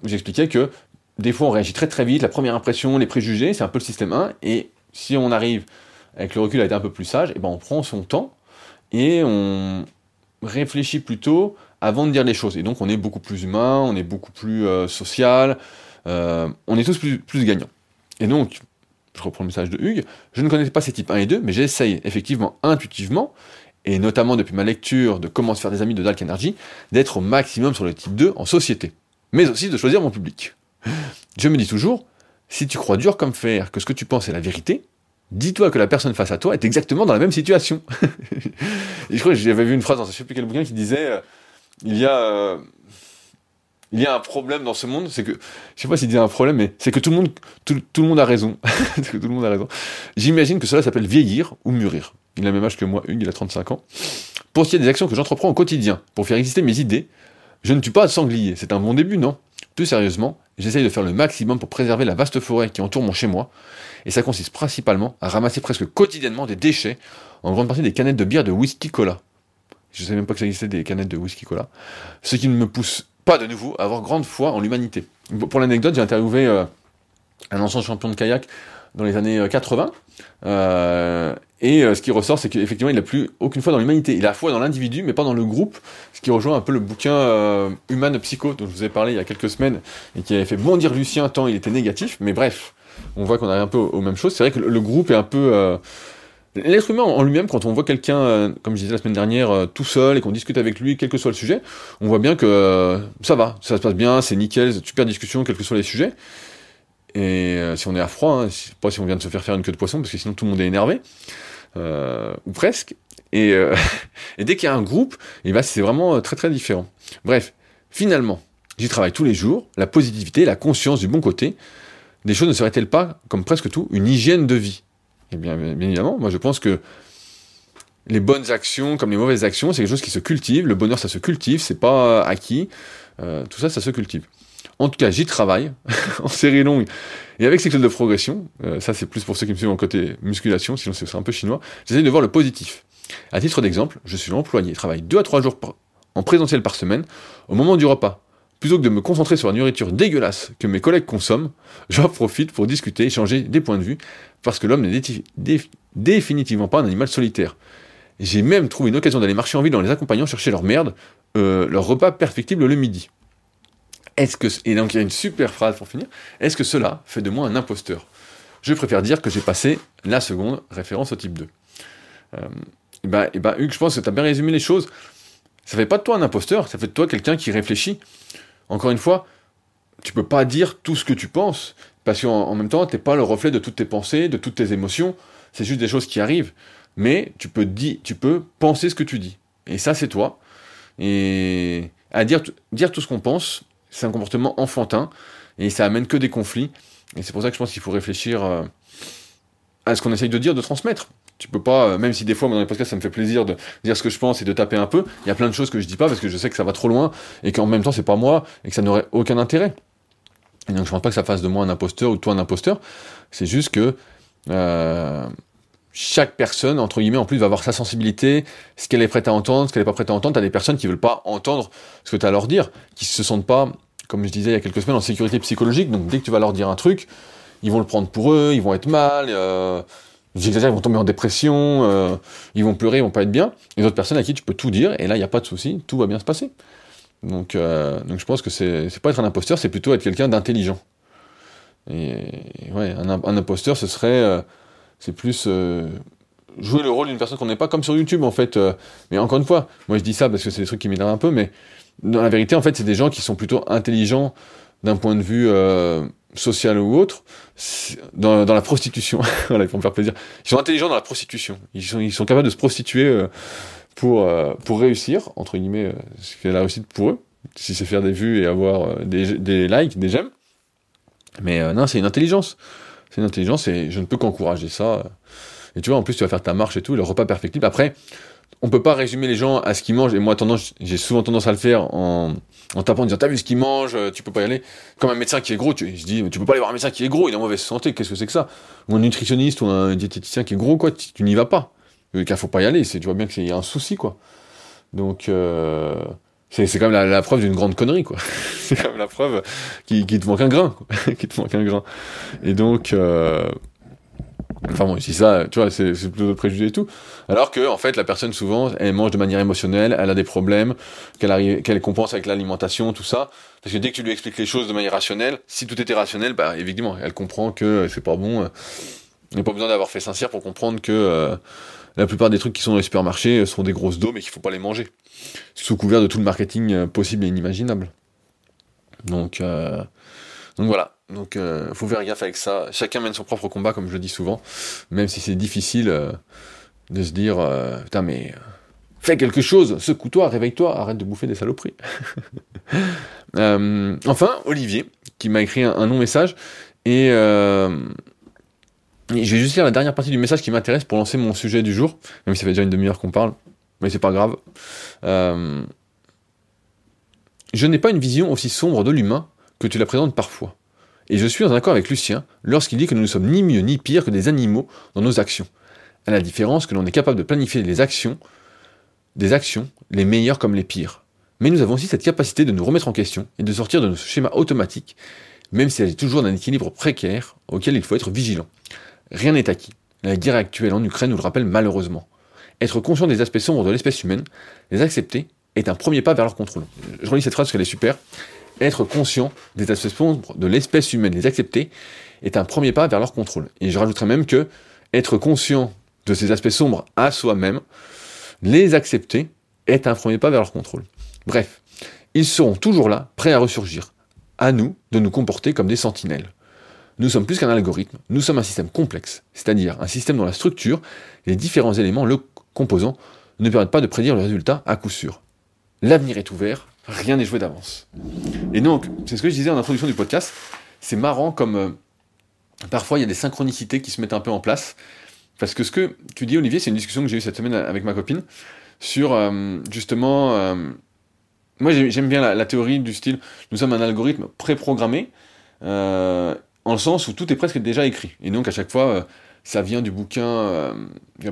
j'expliquais que des fois on réagit très très vite, la première impression, les préjugés, c'est un peu le système 1, et si on arrive avec le recul à être un peu plus sage, et eh ben on prend son temps, et on réfléchit plutôt avant de dire les choses. Et donc on est beaucoup plus humain, on est beaucoup plus euh, social, euh, on est tous plus, gagnants. Et donc, je reprends le message de Hugues, je ne connais pas ces types 1 et 2, mais j'essaye effectivement intuitivement, et notamment depuis ma lecture de Comment se faire des amis de Dalk Energy, d'être au maximum sur le type 2 en société, mais aussi de choisir mon public. Je me dis toujours, si tu crois dur comme fer que ce que tu penses est la vérité, dis-toi que la personne face à toi est exactement dans la même situation. et je crois que j'avais vu une phrase dans je sais plus quel bouquin qui disait euh, il y a euh, il y a un problème dans ce monde, c'est que je sais pas s'il y un problème, mais c'est que tout le monde tout, le monde a raison. J'imagine que cela s'appelle vieillir ou mûrir. Il a le même âge que moi, Hugues, il a 35 ans. Pour ce qui est des actions que j'entreprends au quotidien pour faire exister mes idées, je ne tue pas sanglier. C'est un bon début, non? Plus sérieusement, j'essaye de faire le maximum pour préserver la vaste forêt qui entoure mon chez moi, et ça consiste principalement à ramasser presque quotidiennement des déchets, en grande partie des canettes de bière de whisky cola. Je ne savais même pas que ça existait des canettes de whisky cola. Ce qui ne me pousse pas de nouveau à avoir grande foi en l'humanité. Pour l'anecdote, j'ai interviewé euh, un ancien champion de kayak dans les années 80. Euh, euh, et ce qui ressort, c'est qu'effectivement, il n'a plus aucune foi dans l'humanité. Il a foi dans l'individu, mais pas dans le groupe. Ce qui rejoint un peu le bouquin Human Psycho, dont je vous ai parlé il y a quelques semaines, et qui avait fait bondir Lucien tant il était négatif. Mais bref, on voit qu'on arrive un peu aux, mêmes choses. C'est vrai que le, groupe est un peu L'être humain en lui-même, quand on voit quelqu'un, euh, comme je disais la semaine dernière, euh, tout seul et qu'on discute avec lui, quel que soit le sujet, on voit bien que euh, ça va, ça se passe bien, c'est nickel, super discussion, quels que soient les sujets. Et si on est à froid, hein, pas si on vient de se faire faire une queue de poisson, parce que sinon tout le monde est énervé, ou presque. Et, dès qu'il y a un groupe, et ben c'est vraiment très très différent. Bref, finalement, j'y travaille tous les jours, la positivité, la conscience du bon côté. Des choses ne seraient-elles pas, comme presque tout, une hygiène de vie eh bien, bien évidemment, moi je pense que les bonnes actions comme les mauvaises actions, c'est quelque chose qui se cultive. Le bonheur, ça se cultive, c'est pas acquis. Euh, tout ça, ça se cultive. En tout cas, j'y travaille en série longue et avec ces clés de progression. Euh, ça, c'est plus pour ceux qui me suivent en côté musculation, sinon c'est un peu chinois. J'essaie de voir le positif. À titre d'exemple, je suis employé, je travaille 2 à 3 jours en présentiel par semaine. Au moment du repas, Plutôt que de me concentrer sur la nourriture dégueulasse que mes collègues consomment, j'en profite pour discuter, échanger des points de vue, parce que l'homme n'est définitivement pas un animal solitaire. J'ai même trouvé une occasion d'aller marcher en ville en les accompagnant chercher leur merde, euh, leur repas perfectible le midi. Est-ce que et donc il y a une super phrase pour finir. Est-ce que cela fait de moi un imposteur? Je préfère dire que j'ai passé la seconde référence au type 2. Euh, et bah, bah, Hugues, je pense que tu as bien résumé les choses. Ça fait pas de toi un imposteur, ça fait de toi quelqu'un qui réfléchit. Encore une fois, tu peux pas dire tout ce que tu penses, parce qu'en même temps, t'es pas le reflet de toutes tes pensées, de toutes tes émotions, c'est juste des choses qui arrivent. Mais tu peux, dire, tu peux penser ce que tu dis. Et ça, c'est toi. Et à dire, dire tout ce qu'on pense, c'est un comportement enfantin, et ça amène que des conflits. Et c'est pour ça que je pense qu'il faut réfléchir euh, à ce qu'on essaye de dire, de transmettre. Tu peux pas, euh, même si des fois, dans les podcasts, ça me fait plaisir de dire ce que je pense et de taper un peu, il y a plein de choses que je dis pas parce que je sais que ça va trop loin et qu'en même temps, c'est pas moi et que ça n'aurait aucun intérêt. Et donc, je pense pas que ça fasse de moi un imposteur ou de toi un imposteur. C'est juste que euh, chaque personne, entre guillemets, en plus, va avoir sa sensibilité, ce qu'elle est prête à entendre, ce qu'elle est pas prête à entendre. T'as des personnes qui veulent pas entendre ce que tu as à leur dire, qui se sentent pas, comme je disais il y a quelques semaines, en sécurité psychologique. Donc, dès que tu vas leur dire un truc, ils vont le prendre pour eux, ils vont être mal. Euh, J'exagère, ils vont tomber en dépression, euh, ils vont pleurer, ils vont pas être bien. Et d'autres personnes à qui tu peux tout dire, et là, il n'y a pas de souci, tout va bien se passer. Donc, euh, donc je pense que c'est pas être un imposteur, c'est plutôt être quelqu'un d'intelligent. Et ouais, un, un, imposteur, ce serait, euh, c'est plus jouer le rôle d'une personne qu'on n'est pas comme sur YouTube en fait. mais encore une fois, moi je dis ça parce que c'est des trucs qui m'énervent un peu, mais dans la vérité, en fait, c'est des gens qui sont plutôt intelligents d'un point de vue sociale ou autre, dans, la prostitution. voilà, pour me faire plaisir. Ils sont intelligents dans la prostitution. Ils sont, ils sont capables de se prostituer euh, pour, euh, pour réussir, entre guillemets, euh, ce qui est la réussite pour eux, si c'est faire des vues et avoir des, des likes, des j'aime. Mais non, c'est une intelligence. C'est une intelligence et je ne peux qu'encourager ça. Et tu vois, en plus, tu vas faire ta marche et tout, le repas perfectible. Après, on peut pas résumer les gens à ce qu'ils mangent, et moi tendance, j'ai souvent tendance à le faire en, en tapant en disant t'as vu ce qu'ils mangent, euh, tu peux pas y aller. Comme un médecin qui est gros, tu, je dis tu peux pas aller voir un médecin qui est gros, il est en mauvaise santé, qu'est-ce que c'est que ça? Ou un nutritionniste ou un diététicien qui est gros, quoi, tu, n'y vas pas. Il faut pas y aller, c'est, tu vois bien qu'il y a un souci, quoi. Donc, euh, c'est, c'est quand même la, preuve d'une grande connerie, quoi. c'est quand même la preuve qu'il, te manque un grain, quoi. qu'il te manque un grain. Et donc, euh, Enfin bon, si ça, tu vois, c'est plutôt de préjugés et tout. Alors que, en fait, la personne, souvent, elle mange de manière émotionnelle, elle a des problèmes, qu'elle qu'elle compense avec l'alimentation, tout ça. Parce que dès que tu lui expliques les choses de manière rationnelle, si tout était rationnel, bah, évidemment, elle comprend que c'est pas bon. Il n'y a pas besoin d'avoir fait sincère pour comprendre que euh, la plupart des trucs qui sont dans les supermarchés sont des grosses doses, mais qu'il faut pas les manger. Sous couvert de tout le marketing euh, possible et inimaginable. Donc, euh, donc voilà. Donc euh, faut faire gaffe avec ça. Chacun mène son propre combat, comme je dis souvent. Même si c'est difficile euh, de se dire euh, Putain, mais fais quelque chose, secoue-toi, réveille-toi, arrête de bouffer des saloperies. enfin, Olivier, qui m'a écrit un, long message, et je vais juste lire la dernière partie du message qui m'intéresse pour lancer mon sujet du jour, même si ça fait déjà une demi-heure qu'on parle, mais c'est pas grave. je n'ai pas une vision aussi sombre de l'humain que tu la présentes parfois. Et je suis en accord avec Lucien lorsqu'il dit que nous ne sommes ni mieux ni pire que des animaux dans nos actions, à la différence que l'on est capable de planifier les actions, des actions, les meilleures comme les pires. Mais nous avons aussi cette capacité de nous remettre en question et de sortir de nos schémas automatiques, même si elle est toujours d'un équilibre précaire auquel il faut être vigilant. Rien n'est acquis. La guerre actuelle en Ukraine nous le rappelle malheureusement. Être conscient des aspects sombres de l'espèce humaine, les accepter, est un premier pas vers leur contrôle. Je relis cette phrase parce qu'elle est super. Être conscient des aspects sombres de l'espèce humaine, les accepter, est un premier pas vers leur contrôle. Et je rajouterais même que être conscient de ces aspects sombres à soi-même, les accepter, est un premier pas vers leur contrôle. Bref, ils seront toujours là, prêts à ressurgir. À nous de nous comporter comme des sentinelles. Nous sommes plus qu'un algorithme, nous sommes un système complexe, c'est-à-dire un système dont la structure les différents éléments le composant ne permettent pas de prédire le résultat à coup sûr. L'avenir est ouvert, rien n'est joué d'avance. Et donc, c'est ce que je disais en introduction du podcast, c'est marrant comme euh, parfois il y a des synchronicités qui se mettent un peu en place. Parce que ce que tu dis, Olivier, c'est une discussion que j'ai eue cette semaine avec ma copine sur euh, justement. Euh, moi, j'aime bien la, théorie du style nous sommes un algorithme préprogrammé, en le sens où tout est presque déjà écrit. Et donc, à chaque fois, ça vient du bouquin.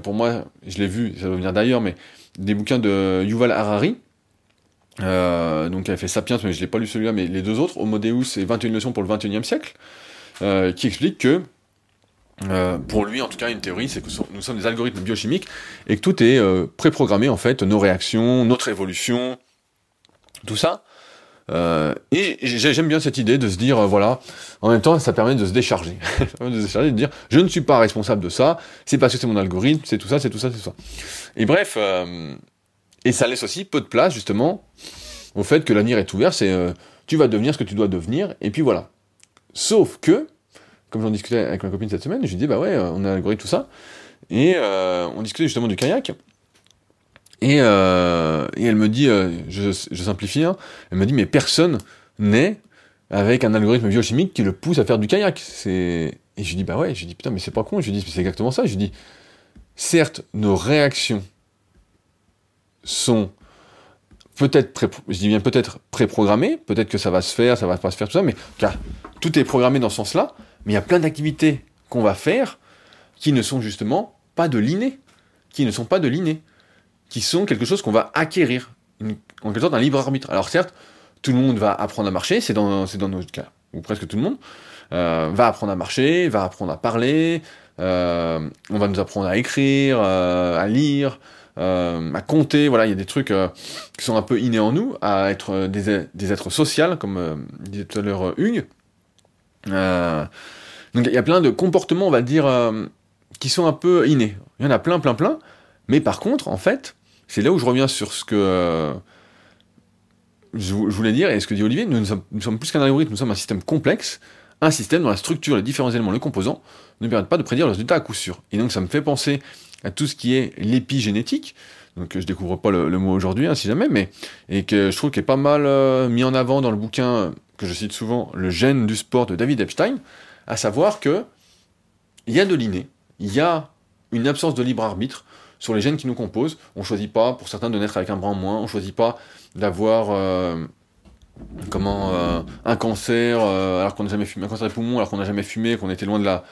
pour moi, je l'ai vu, ça doit venir d'ailleurs, mais des bouquins de Yuval Harari, euh, donc il a fait Sapiens, mais je l'ai pas lu celui-là, mais les deux autres, Homo Deus et 21 leçons pour le 21e siècle, euh, qui explique que, euh, pour lui en tout cas, une théorie, c'est que nous sommes des algorithmes biochimiques et que tout est euh, préprogrammé en fait, nos réactions, notre évolution, tout ça. Et j'aime bien cette idée de se dire, voilà, en même temps, ça permet de se décharger. de se décharger, de dire, je ne suis pas responsable de ça, c'est parce que c'est mon algorithme, c'est tout ça, c'est tout ça, c'est tout ça. Et bref, et ça laisse aussi peu de place, justement, au fait que l'avenir est ouvert, c'est euh, tu vas devenir ce que tu dois devenir, et puis voilà. Sauf que, comme j'en discutais avec ma copine cette semaine, je lui dis, bah ouais, on a algorithme tout ça, et euh, on discutait justement du kayak, et, euh, elle me dit, je, simplifie, hein, elle me dit, mais personne n'est avec un algorithme biochimique qui le pousse à faire du kayak. Et je lui dis, bah ouais, je lui dis, putain, mais c'est pas con, je lui dis, c'est exactement ça, je lui dis, certes, nos réactions sont peut-être, je dis bien peut-être préprogrammés, peut-être que ça va se faire, ça va pas se faire, tout ça, mais tout est programmé dans ce sens-là, mais il y a plein d'activités qu'on va faire qui ne sont justement pas de l'inné, qui ne sont pas de l'inné, qui sont quelque chose qu'on va acquérir, en quelque sorte un libre arbitre. Alors certes, tout le monde va apprendre à marcher, c'est dans, c'est dans notre cas, ou presque tout le monde, euh, va apprendre à marcher, va apprendre à parler, euh, on va nous apprendre à écrire, euh, à lire, euh, à compter, voilà, il y a des trucs euh, qui sont un peu innés en nous, à être euh, des, êtres sociaux, comme disait tout à l'heure Hugues. donc il y a plein de comportements, on va dire, qui sont un peu innés. Il y en a plein, plein, plein. Mais par contre, en fait, c'est là où je reviens sur ce que je, voulais dire et ce que dit Olivier. Nous, sommes, nous sommes plus qu'un algorithme, nous sommes un système complexe, un système dont la structure, les différents éléments, les composants, ne permettent pas de prédire le résultat à coup sûr. Et donc ça me fait penser à tout ce qui est l'épigénétique. Donc je découvre pas le, mot aujourd'hui, hein, si jamais, mais et que je trouve qu'il est pas mal euh, mis en avant dans le bouquin que je cite souvent, Le gène du sport de David Epstein, à savoir que il y a de l'inné, il y a une absence de libre arbitre, sur les gènes qui nous composent. On choisit pas, pour certains, de naître avec un bras en moins. On choisit pas d'avoir euh, comment euh, un cancer alors qu'on n'a jamais fumé, un cancer des poumons alors qu'on n'a jamais fumé, qu'on était loin de la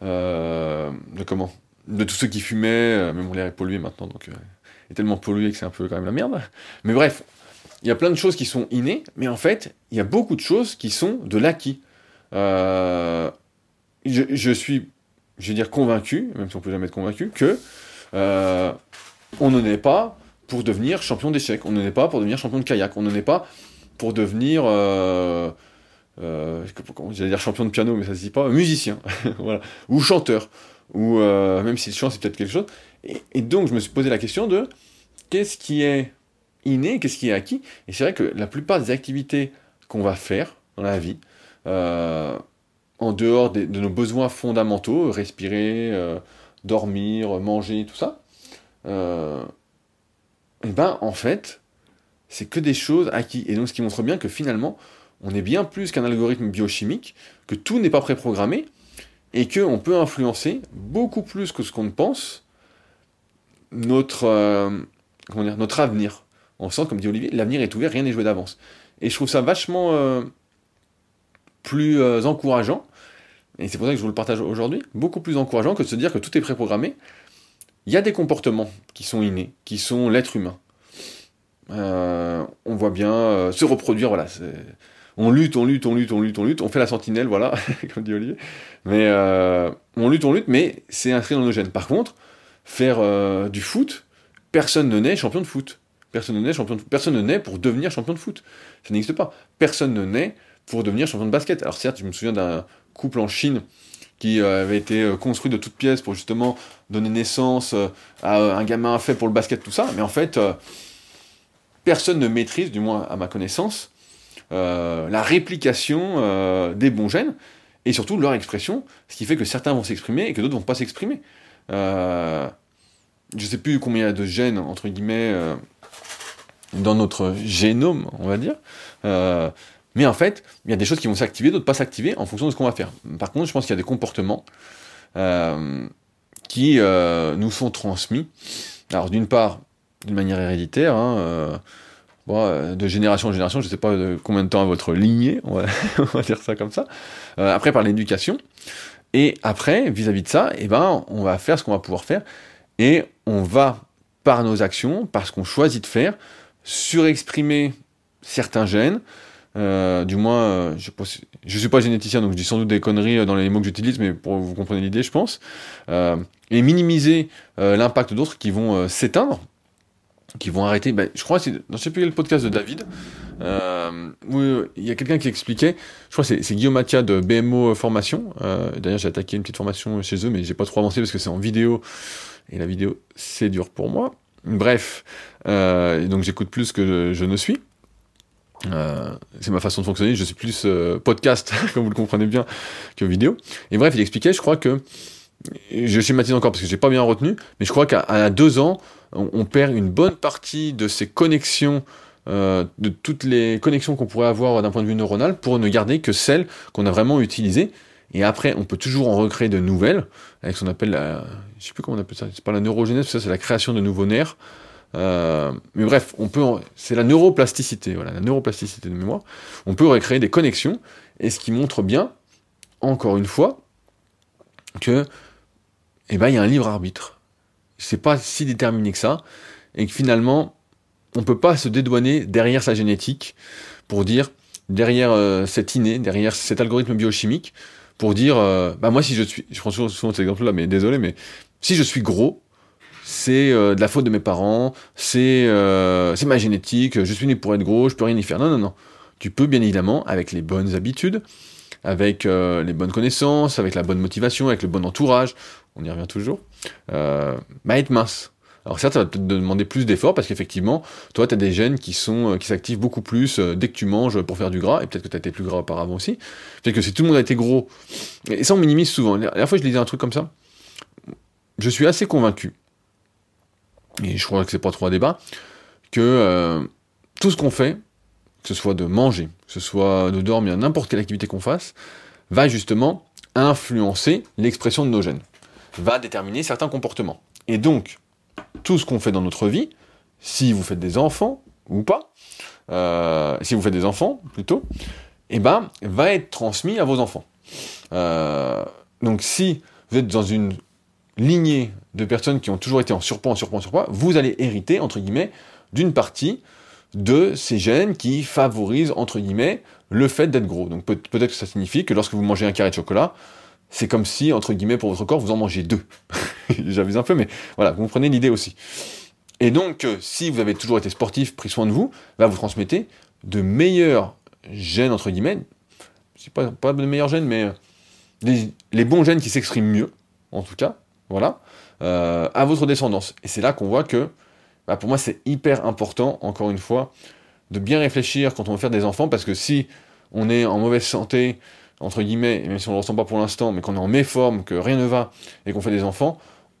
de comment? De tous ceux qui fumaient. mais bon, l'air est pollué maintenant, donc est tellement pollué que c'est un peu quand même la merde. Mais bref, il y a plein de choses qui sont innées, mais en fait, il y a beaucoup de choses qui sont de l'acquis. je, je suis je veux dire convaincu, même si on peut jamais être convaincu, que euh, on n'en est pas pour devenir champion d'échecs, on n'en est pas pour devenir champion de kayak, on n'en est pas pour devenir, euh, euh, j'allais dire champion de piano, mais ça se dit pas, musicien, voilà, ou chanteur, ou même si le chant c'est peut-être quelque chose. Et, donc je me suis posé la question de qu'est-ce qui est inné, qu'est-ce qui est acquis. Et c'est vrai que la plupart des activités qu'on va faire dans la vie, en dehors de, nos besoins fondamentaux, respirer, euh, dormir, manger, tout ça, euh, et eh ben en fait, c'est que des choses acquises. Et donc ce qui montre bien que finalement, on est bien plus qu'un algorithme biochimique, que tout n'est pas préprogrammé, et qu'on peut influencer beaucoup plus que ce qu'on pense notre, euh, avenir. On sent, comme dit Olivier, l'avenir est ouvert, rien n'est joué d'avance. Et je trouve ça vachement plus euh, encourageant, et c'est pour ça que je vous le partage aujourd'hui, beaucoup plus encourageant que de se dire que tout est préprogrammé. Il y a des comportements qui sont innés, qui sont l'être humain. Euh, on voit bien euh, se reproduire, voilà. On lutte, on lutte, on lutte, on lutte, on lutte, on fait la sentinelle, voilà, comme dit Olivier. Mais on lutte, on lutte, mais c'est inscrit dans nos gènes. Par contre, faire du foot, personne ne naît champion de foot. Personne ne naît champion de foot. Personne ne naît pour devenir champion de foot. Ça n'existe pas. Personne ne naît pour devenir champion de basket. Alors certes, je me souviens d'un couple en Chine qui euh, avait été euh, construit de toutes pièces pour justement donner naissance euh, à un gamin fait pour le basket, tout ça, mais en fait, personne ne maîtrise, du moins à ma connaissance, la réplication des bons gènes, et surtout leur expression, ce qui fait que certains vont s'exprimer et que d'autres vont pas s'exprimer. je ne sais plus combien il y a de gènes, entre guillemets, dans notre génome, on va dire. Mais en fait, il y a des choses qui vont s'activer, d'autres pas s'activer en fonction de ce qu'on va faire. Par contre, je pense qu'il y a des comportements euh, qui euh, nous sont transmis. Alors d'une part, d'une manière héréditaire, hein, euh, de génération en génération, je ne sais pas combien de temps à votre lignée, on va, dire ça comme ça. après, par l'éducation. Et après, vis-à-vis de ça, eh ben, on va faire ce qu'on va pouvoir faire. Et on va, par nos actions, par ce qu'on choisit de faire, surexprimer certains gènes, euh, du moins, euh, je ne suis pas généticien, donc je dis sans doute des conneries euh, dans les mots que j'utilise, mais pour vous comprendre l'idée, je pense. et minimiser l'impact d'autres qui vont s'éteindre, qui vont arrêter. Ben, je crois, c'est, je sais plus le podcast de David, où il y a quelqu'un qui expliquait, je crois que c'est, Guillaume Mathia de BMO Formation. d'ailleurs, j'ai attaqué une petite formation chez eux, mais j'ai pas trop avancé parce que c'est en vidéo, et la vidéo, c'est dur pour moi. Bref, donc j'écoute plus que je ne suis. Euh, c'est ma façon de fonctionner, je suis plus euh, podcast, comme vous le comprenez bien, que vidéo. Et bref, il expliquait, je crois que, je schématise encore parce que j'ai pas bien retenu, mais je crois qu'à deux ans, on, perd une bonne partie de ces connexions, euh, de toutes les connexions qu'on pourrait avoir d'un point de vue neuronal, pour ne garder que celles qu'on a vraiment utilisées. Et après, on peut toujours en recréer de nouvelles, avec ce qu'on appelle la, je sais plus comment on appelle ça, c'est pas la neurogénèse, ça c'est la création de nouveaux nerfs. Euh, mais bref, on peut, c'est la neuroplasticité, voilà, la neuroplasticité de mémoire. On peut recréer des connexions, et ce qui montre bien, encore une fois, que, eh ben, il y a un libre arbitre. C'est pas si déterminé que ça, et que finalement, on peut pas se dédouaner derrière sa génétique pour dire, derrière euh, cet inné, derrière cet algorithme biochimique, pour dire, euh, bah moi si je suis, je prends souvent, cet exemple-là, mais désolé, mais si je suis gros, c'est euh, de la faute de mes parents, euh, c'est ma génétique, je suis né pour être gros, je peux rien y faire. Non, non, non. Tu peux bien évidemment, avec les bonnes habitudes, avec euh, les bonnes connaissances, avec la bonne motivation, avec le bon entourage, on y revient toujours, bah, être mince. Alors certes, ça va te demander plus d'efforts parce qu'effectivement, toi, tu as des gènes qui sont qui s'activent beaucoup plus dès que tu manges pour faire du gras, et peut-être que tu as été plus gras auparavant aussi. Peut-être que si tout le monde a été gros, et ça on minimise souvent. La dernière fois, je lisais un truc comme ça. Je suis assez convaincu et je crois que c'est pas trop à débat, que euh, tout ce qu'on fait, ce soit de manger, que ce soit de dormir, n'importe quelle activité qu'on fasse, va justement influencer l'expression de nos gènes, va déterminer certains comportements. Et donc, tout ce qu'on fait dans notre vie, si vous faites des enfants ou pas, euh, si vous faites des enfants plutôt, eh ben, va être transmis à vos enfants. Euh, donc si vous êtes dans une lignée de personnes qui ont toujours été en surpoids, en surpoids, en surpoids, vous allez hériter, entre guillemets, d'une partie de ces gènes qui favorisent, entre guillemets, le fait d'être gros. Donc peut-être que ça signifie que lorsque vous mangez un carré de chocolat, c'est comme si, entre guillemets, pour votre corps, vous en mangez deux. J'avise un peu, mais voilà, vous comprenez l'idée aussi. Et donc, euh, si vous avez toujours été sportif, pris soin de vous, bah, vous transmettez de meilleurs gènes, entre guillemets, c'est pas, pas de meilleurs gènes, mais euh, les, bons gènes qui s'expriment mieux, en tout cas, voilà, euh, à votre descendance. Et c'est là qu'on voit que, bah, pour moi, c'est hyper important, encore une fois, de bien réfléchir quand on veut faire des enfants, parce que si on est en mauvaise santé, entre guillemets, même si on ne le ressent pas pour l'instant, mais qu'on est en méforme, que rien ne va, et qu'on fait des enfants,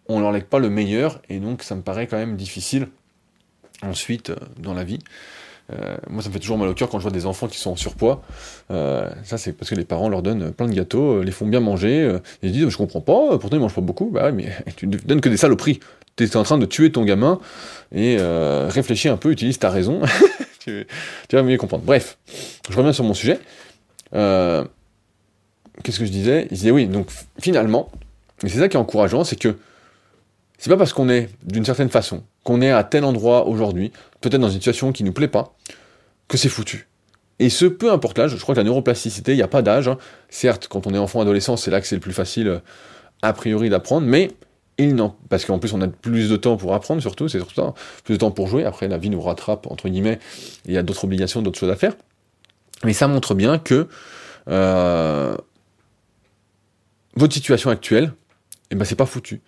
on leur lègue pas le meilleur, et donc ça me paraît quand même difficile ensuite euh, dans la vie. Euh, moi, ça me fait toujours mal au cœur quand je vois des enfants qui sont en surpoids. Euh, ça, c'est parce que les parents leur donnent plein de gâteaux, les font bien manger. ils disent, je comprends pas, pourtant ils mangent pas beaucoup. Bah mais tu ne donnes que des saloperies. Tu es en train de tuer ton gamin et réfléchis un peu, utilise ta raison. tu, vas mieux comprendre. Bref, je reviens sur mon sujet. Qu'est-ce que je disais? Je disais oui, donc finalement, et c'est ça qui est encourageant, c'est que c'est pas parce qu'on est d'une certaine façon, qu'on est à tel endroit aujourd'hui, peut-être dans une situation qui nous plaît pas, que c'est foutu. Et ce, peu importe l'âge, je crois que la neuroplasticité, il n'y a pas d'âge. Hein. Certes, quand on est enfant, adolescent, c'est là que c'est le plus facile, euh, a priori, d'apprendre, mais il n'en. Parce qu'en plus, on a plus de temps pour apprendre, surtout, c'est surtout ça. Plus de temps pour jouer. Après, la vie nous rattrape, entre guillemets. Il y a d'autres obligations, d'autres choses à faire. Mais ça montre bien que euh, votre situation actuelle, eh ben, c'est pas foutu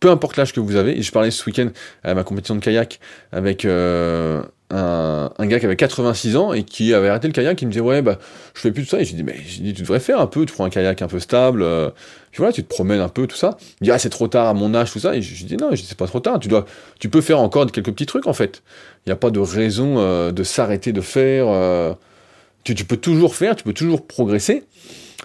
peu importe l'âge que vous avez, et je parlais ce week-end à ma compétition de kayak avec euh, un, un, gars qui avait 86 ans et qui avait arrêté le kayak, il me disait ouais bah je fais plus de ça, et j'ai dit mais j'ai dit tu devrais faire un peu, tu prends un kayak un peu stable, euh, puis voilà tu te promènes un peu tout ça. Il dit ah c'est trop tard à mon âge tout ça, et je, dis non, c'est pas trop tard, tu dois, tu peux faire encore quelques petits trucs en fait. Il n'y a pas de raison euh, de s'arrêter de faire. Euh, tu, tu peux toujours faire, tu peux toujours progresser.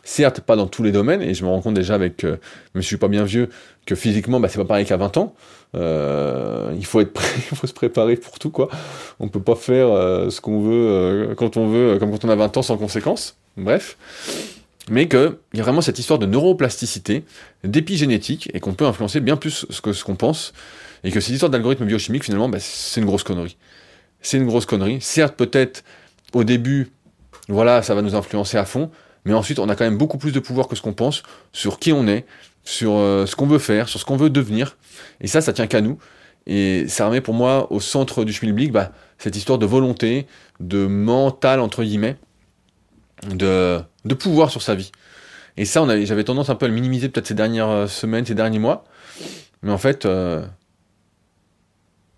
Certes, pas dans tous les domaines, et je me rends compte déjà avec, euh, mais je suis pas bien vieux, que physiquement, bah, c'est pas pareil qu'à 20 ans. Euh, il faut être prêt, il faut se préparer pour tout, quoi. On peut pas faire euh, ce qu'on veut quand on veut, comme quand on a 20 ans sans conséquence. Bref. Mais qu'il y a vraiment cette histoire de neuroplasticité, d'épigénétique, et qu'on peut influencer bien plus ce que ce qu'on pense, et que cette histoire d'algorithme biochimique, finalement, bah, c'est une grosse connerie. C'est une grosse connerie. Certes, peut-être, au début, voilà, ça va nous influencer à fond, mais ensuite on a quand même beaucoup plus de pouvoir que ce qu'on pense sur qui on est, sur euh, ce qu'on veut faire, sur ce qu'on veut devenir. Et ça, ça tient qu'à nous. Et ça remet pour moi au centre du Schmilblick bah, cette histoire de volonté, de mental, entre guillemets, de, de pouvoir sur sa vie. Et ça, j'avais tendance un peu à le minimiser peut-être ces dernières euh, semaines, ces derniers mois. Mais en fait, euh,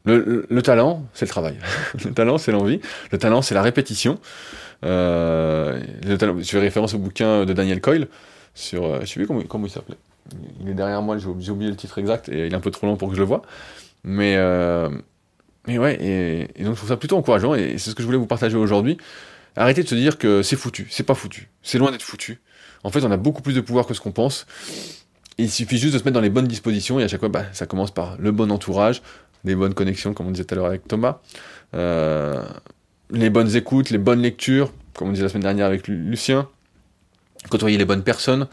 le, le, talent, c'est le travail. le talent, c'est l'envie. Le talent, c'est la répétition. Euh, je fais référence au bouquin de Daniel Coyle sur, euh, je sais plus comment, comment il s'appelait. Il est derrière moi, j'ai oublié le titre exact et il est un peu trop long pour que je le vois. Mais, euh, mais ouais, et, donc je trouve ça plutôt encourageant et c'est ce que je voulais vous partager aujourd'hui. Arrêtez de se dire que c'est foutu, c'est pas foutu, c'est loin d'être foutu. En fait, on a beaucoup plus de pouvoir que ce qu'on pense. il suffit juste de se mettre dans les bonnes dispositions et à chaque fois, bah, ça commence par le bon entourage, les bonnes connexions, comme on disait tout à l'heure avec Thomas, euh, les bonnes écoutes, les bonnes lectures, comme on disait la semaine dernière avec Lucien, côtoyer les bonnes personnes,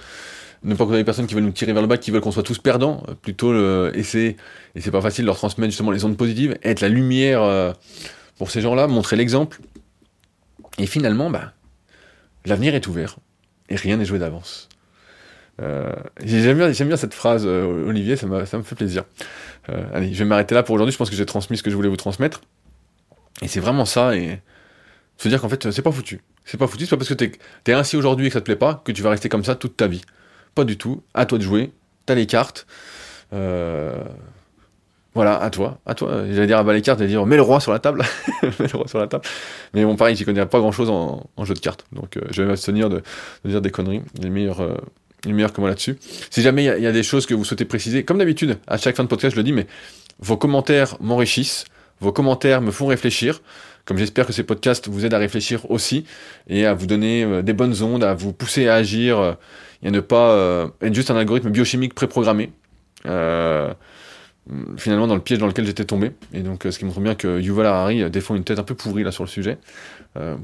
ne pas côtoyer les personnes qui veulent nous tirer vers le bas, qui veulent qu'on soit tous perdants, euh, plutôt le, essayer, et c'est pas facile, leur transmettre justement les ondes positives, être la lumière euh, pour ces gens-là, montrer l'exemple. Et finalement, bah, l'avenir est ouvert, et rien n'est joué d'avance. Euh, j'aime bien, bien, cette phrase, Olivier, ça, me fait plaisir. allez, je vais m'arrêter là pour aujourd'hui, je pense que j'ai transmis ce que je voulais vous transmettre. Et c'est vraiment ça, et se dire qu'en fait, c'est pas foutu. C'est pas foutu, c'est pas parce que t'es es ainsi aujourd'hui et que ça te plaît pas que tu vas rester comme ça toute ta vie. Pas du tout. À toi de jouer. T'as les cartes. Euh... Voilà, à toi, à toi. J'allais dire à bas les cartes, j'allais dire mets le roi sur la table, mets le roi sur la table. Mais bon, pareil, j'y connais pas grand chose en, jeu de cartes, donc euh, je vais m'abstenir de, de, dire des conneries. Les meilleurs, euh, les meilleurs que moi là-dessus. Si jamais il y, y, a des choses que vous souhaitez préciser, comme d'habitude, à chaque fin de podcast, je le dis, mais vos commentaires m'enrichissent. Vos commentaires me font réfléchir, comme j'espère que ces podcasts vous aident à réfléchir aussi et à vous donner euh, des bonnes ondes, à vous pousser à agir euh, et à ne pas euh, être juste un algorithme biochimique préprogrammé. finalement dans le piège dans lequel j'étais tombé. Et donc, ce qui montre bien que Yuval Harari défend une tête un peu pourrie là sur le sujet,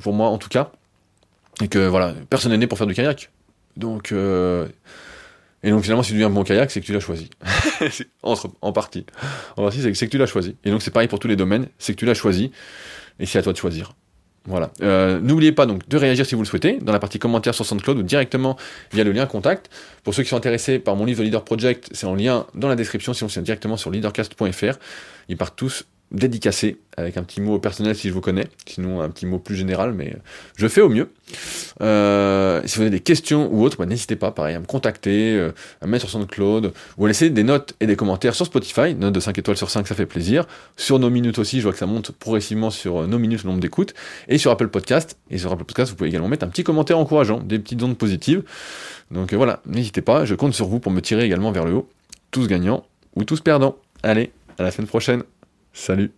pour moi en tout cas. Et que voilà, personne n'est né pour faire du kayak. Donc, et donc finalement, si tu deviens un bon kayak, c'est que tu l'as choisi. Entre, en partie. En partie, c'est que tu l'as choisi. Et donc c'est pareil pour tous les domaines, c'est que tu l'as choisi. Et c'est à toi de choisir. Voilà. Euh, N'oubliez pas donc de réagir si vous le souhaitez dans la partie commentaires sur SoundCloud ou directement via le lien contact. Pour ceux qui sont intéressés par mon livre de Leader Project, c'est en lien dans la description, sinon c'est directement sur leadercast.fr. Ils partent tous dédicacé, avec un petit mot personnel si je vous connais, sinon un petit mot plus général, mais je fais au mieux. Euh, si vous avez des questions ou autres, bah, n'hésitez pas, pareil, à me contacter, euh, à me mettre sur SoundCloud, ou à laisser des notes et des commentaires sur Spotify, notes de 5 étoiles sur 5, ça fait plaisir. Sur nos minutes aussi, je vois que ça monte progressivement sur euh, nos minutes, le nombre d'écoutes, et sur Apple Podcast. Et sur Apple Podcast, vous pouvez également mettre un petit commentaire encourageant, des petites ondes positives. Donc voilà, n'hésitez pas, je compte sur vous pour me tirer également vers le haut, tous gagnants ou tous perdants. Allez, à la semaine prochaine. Salut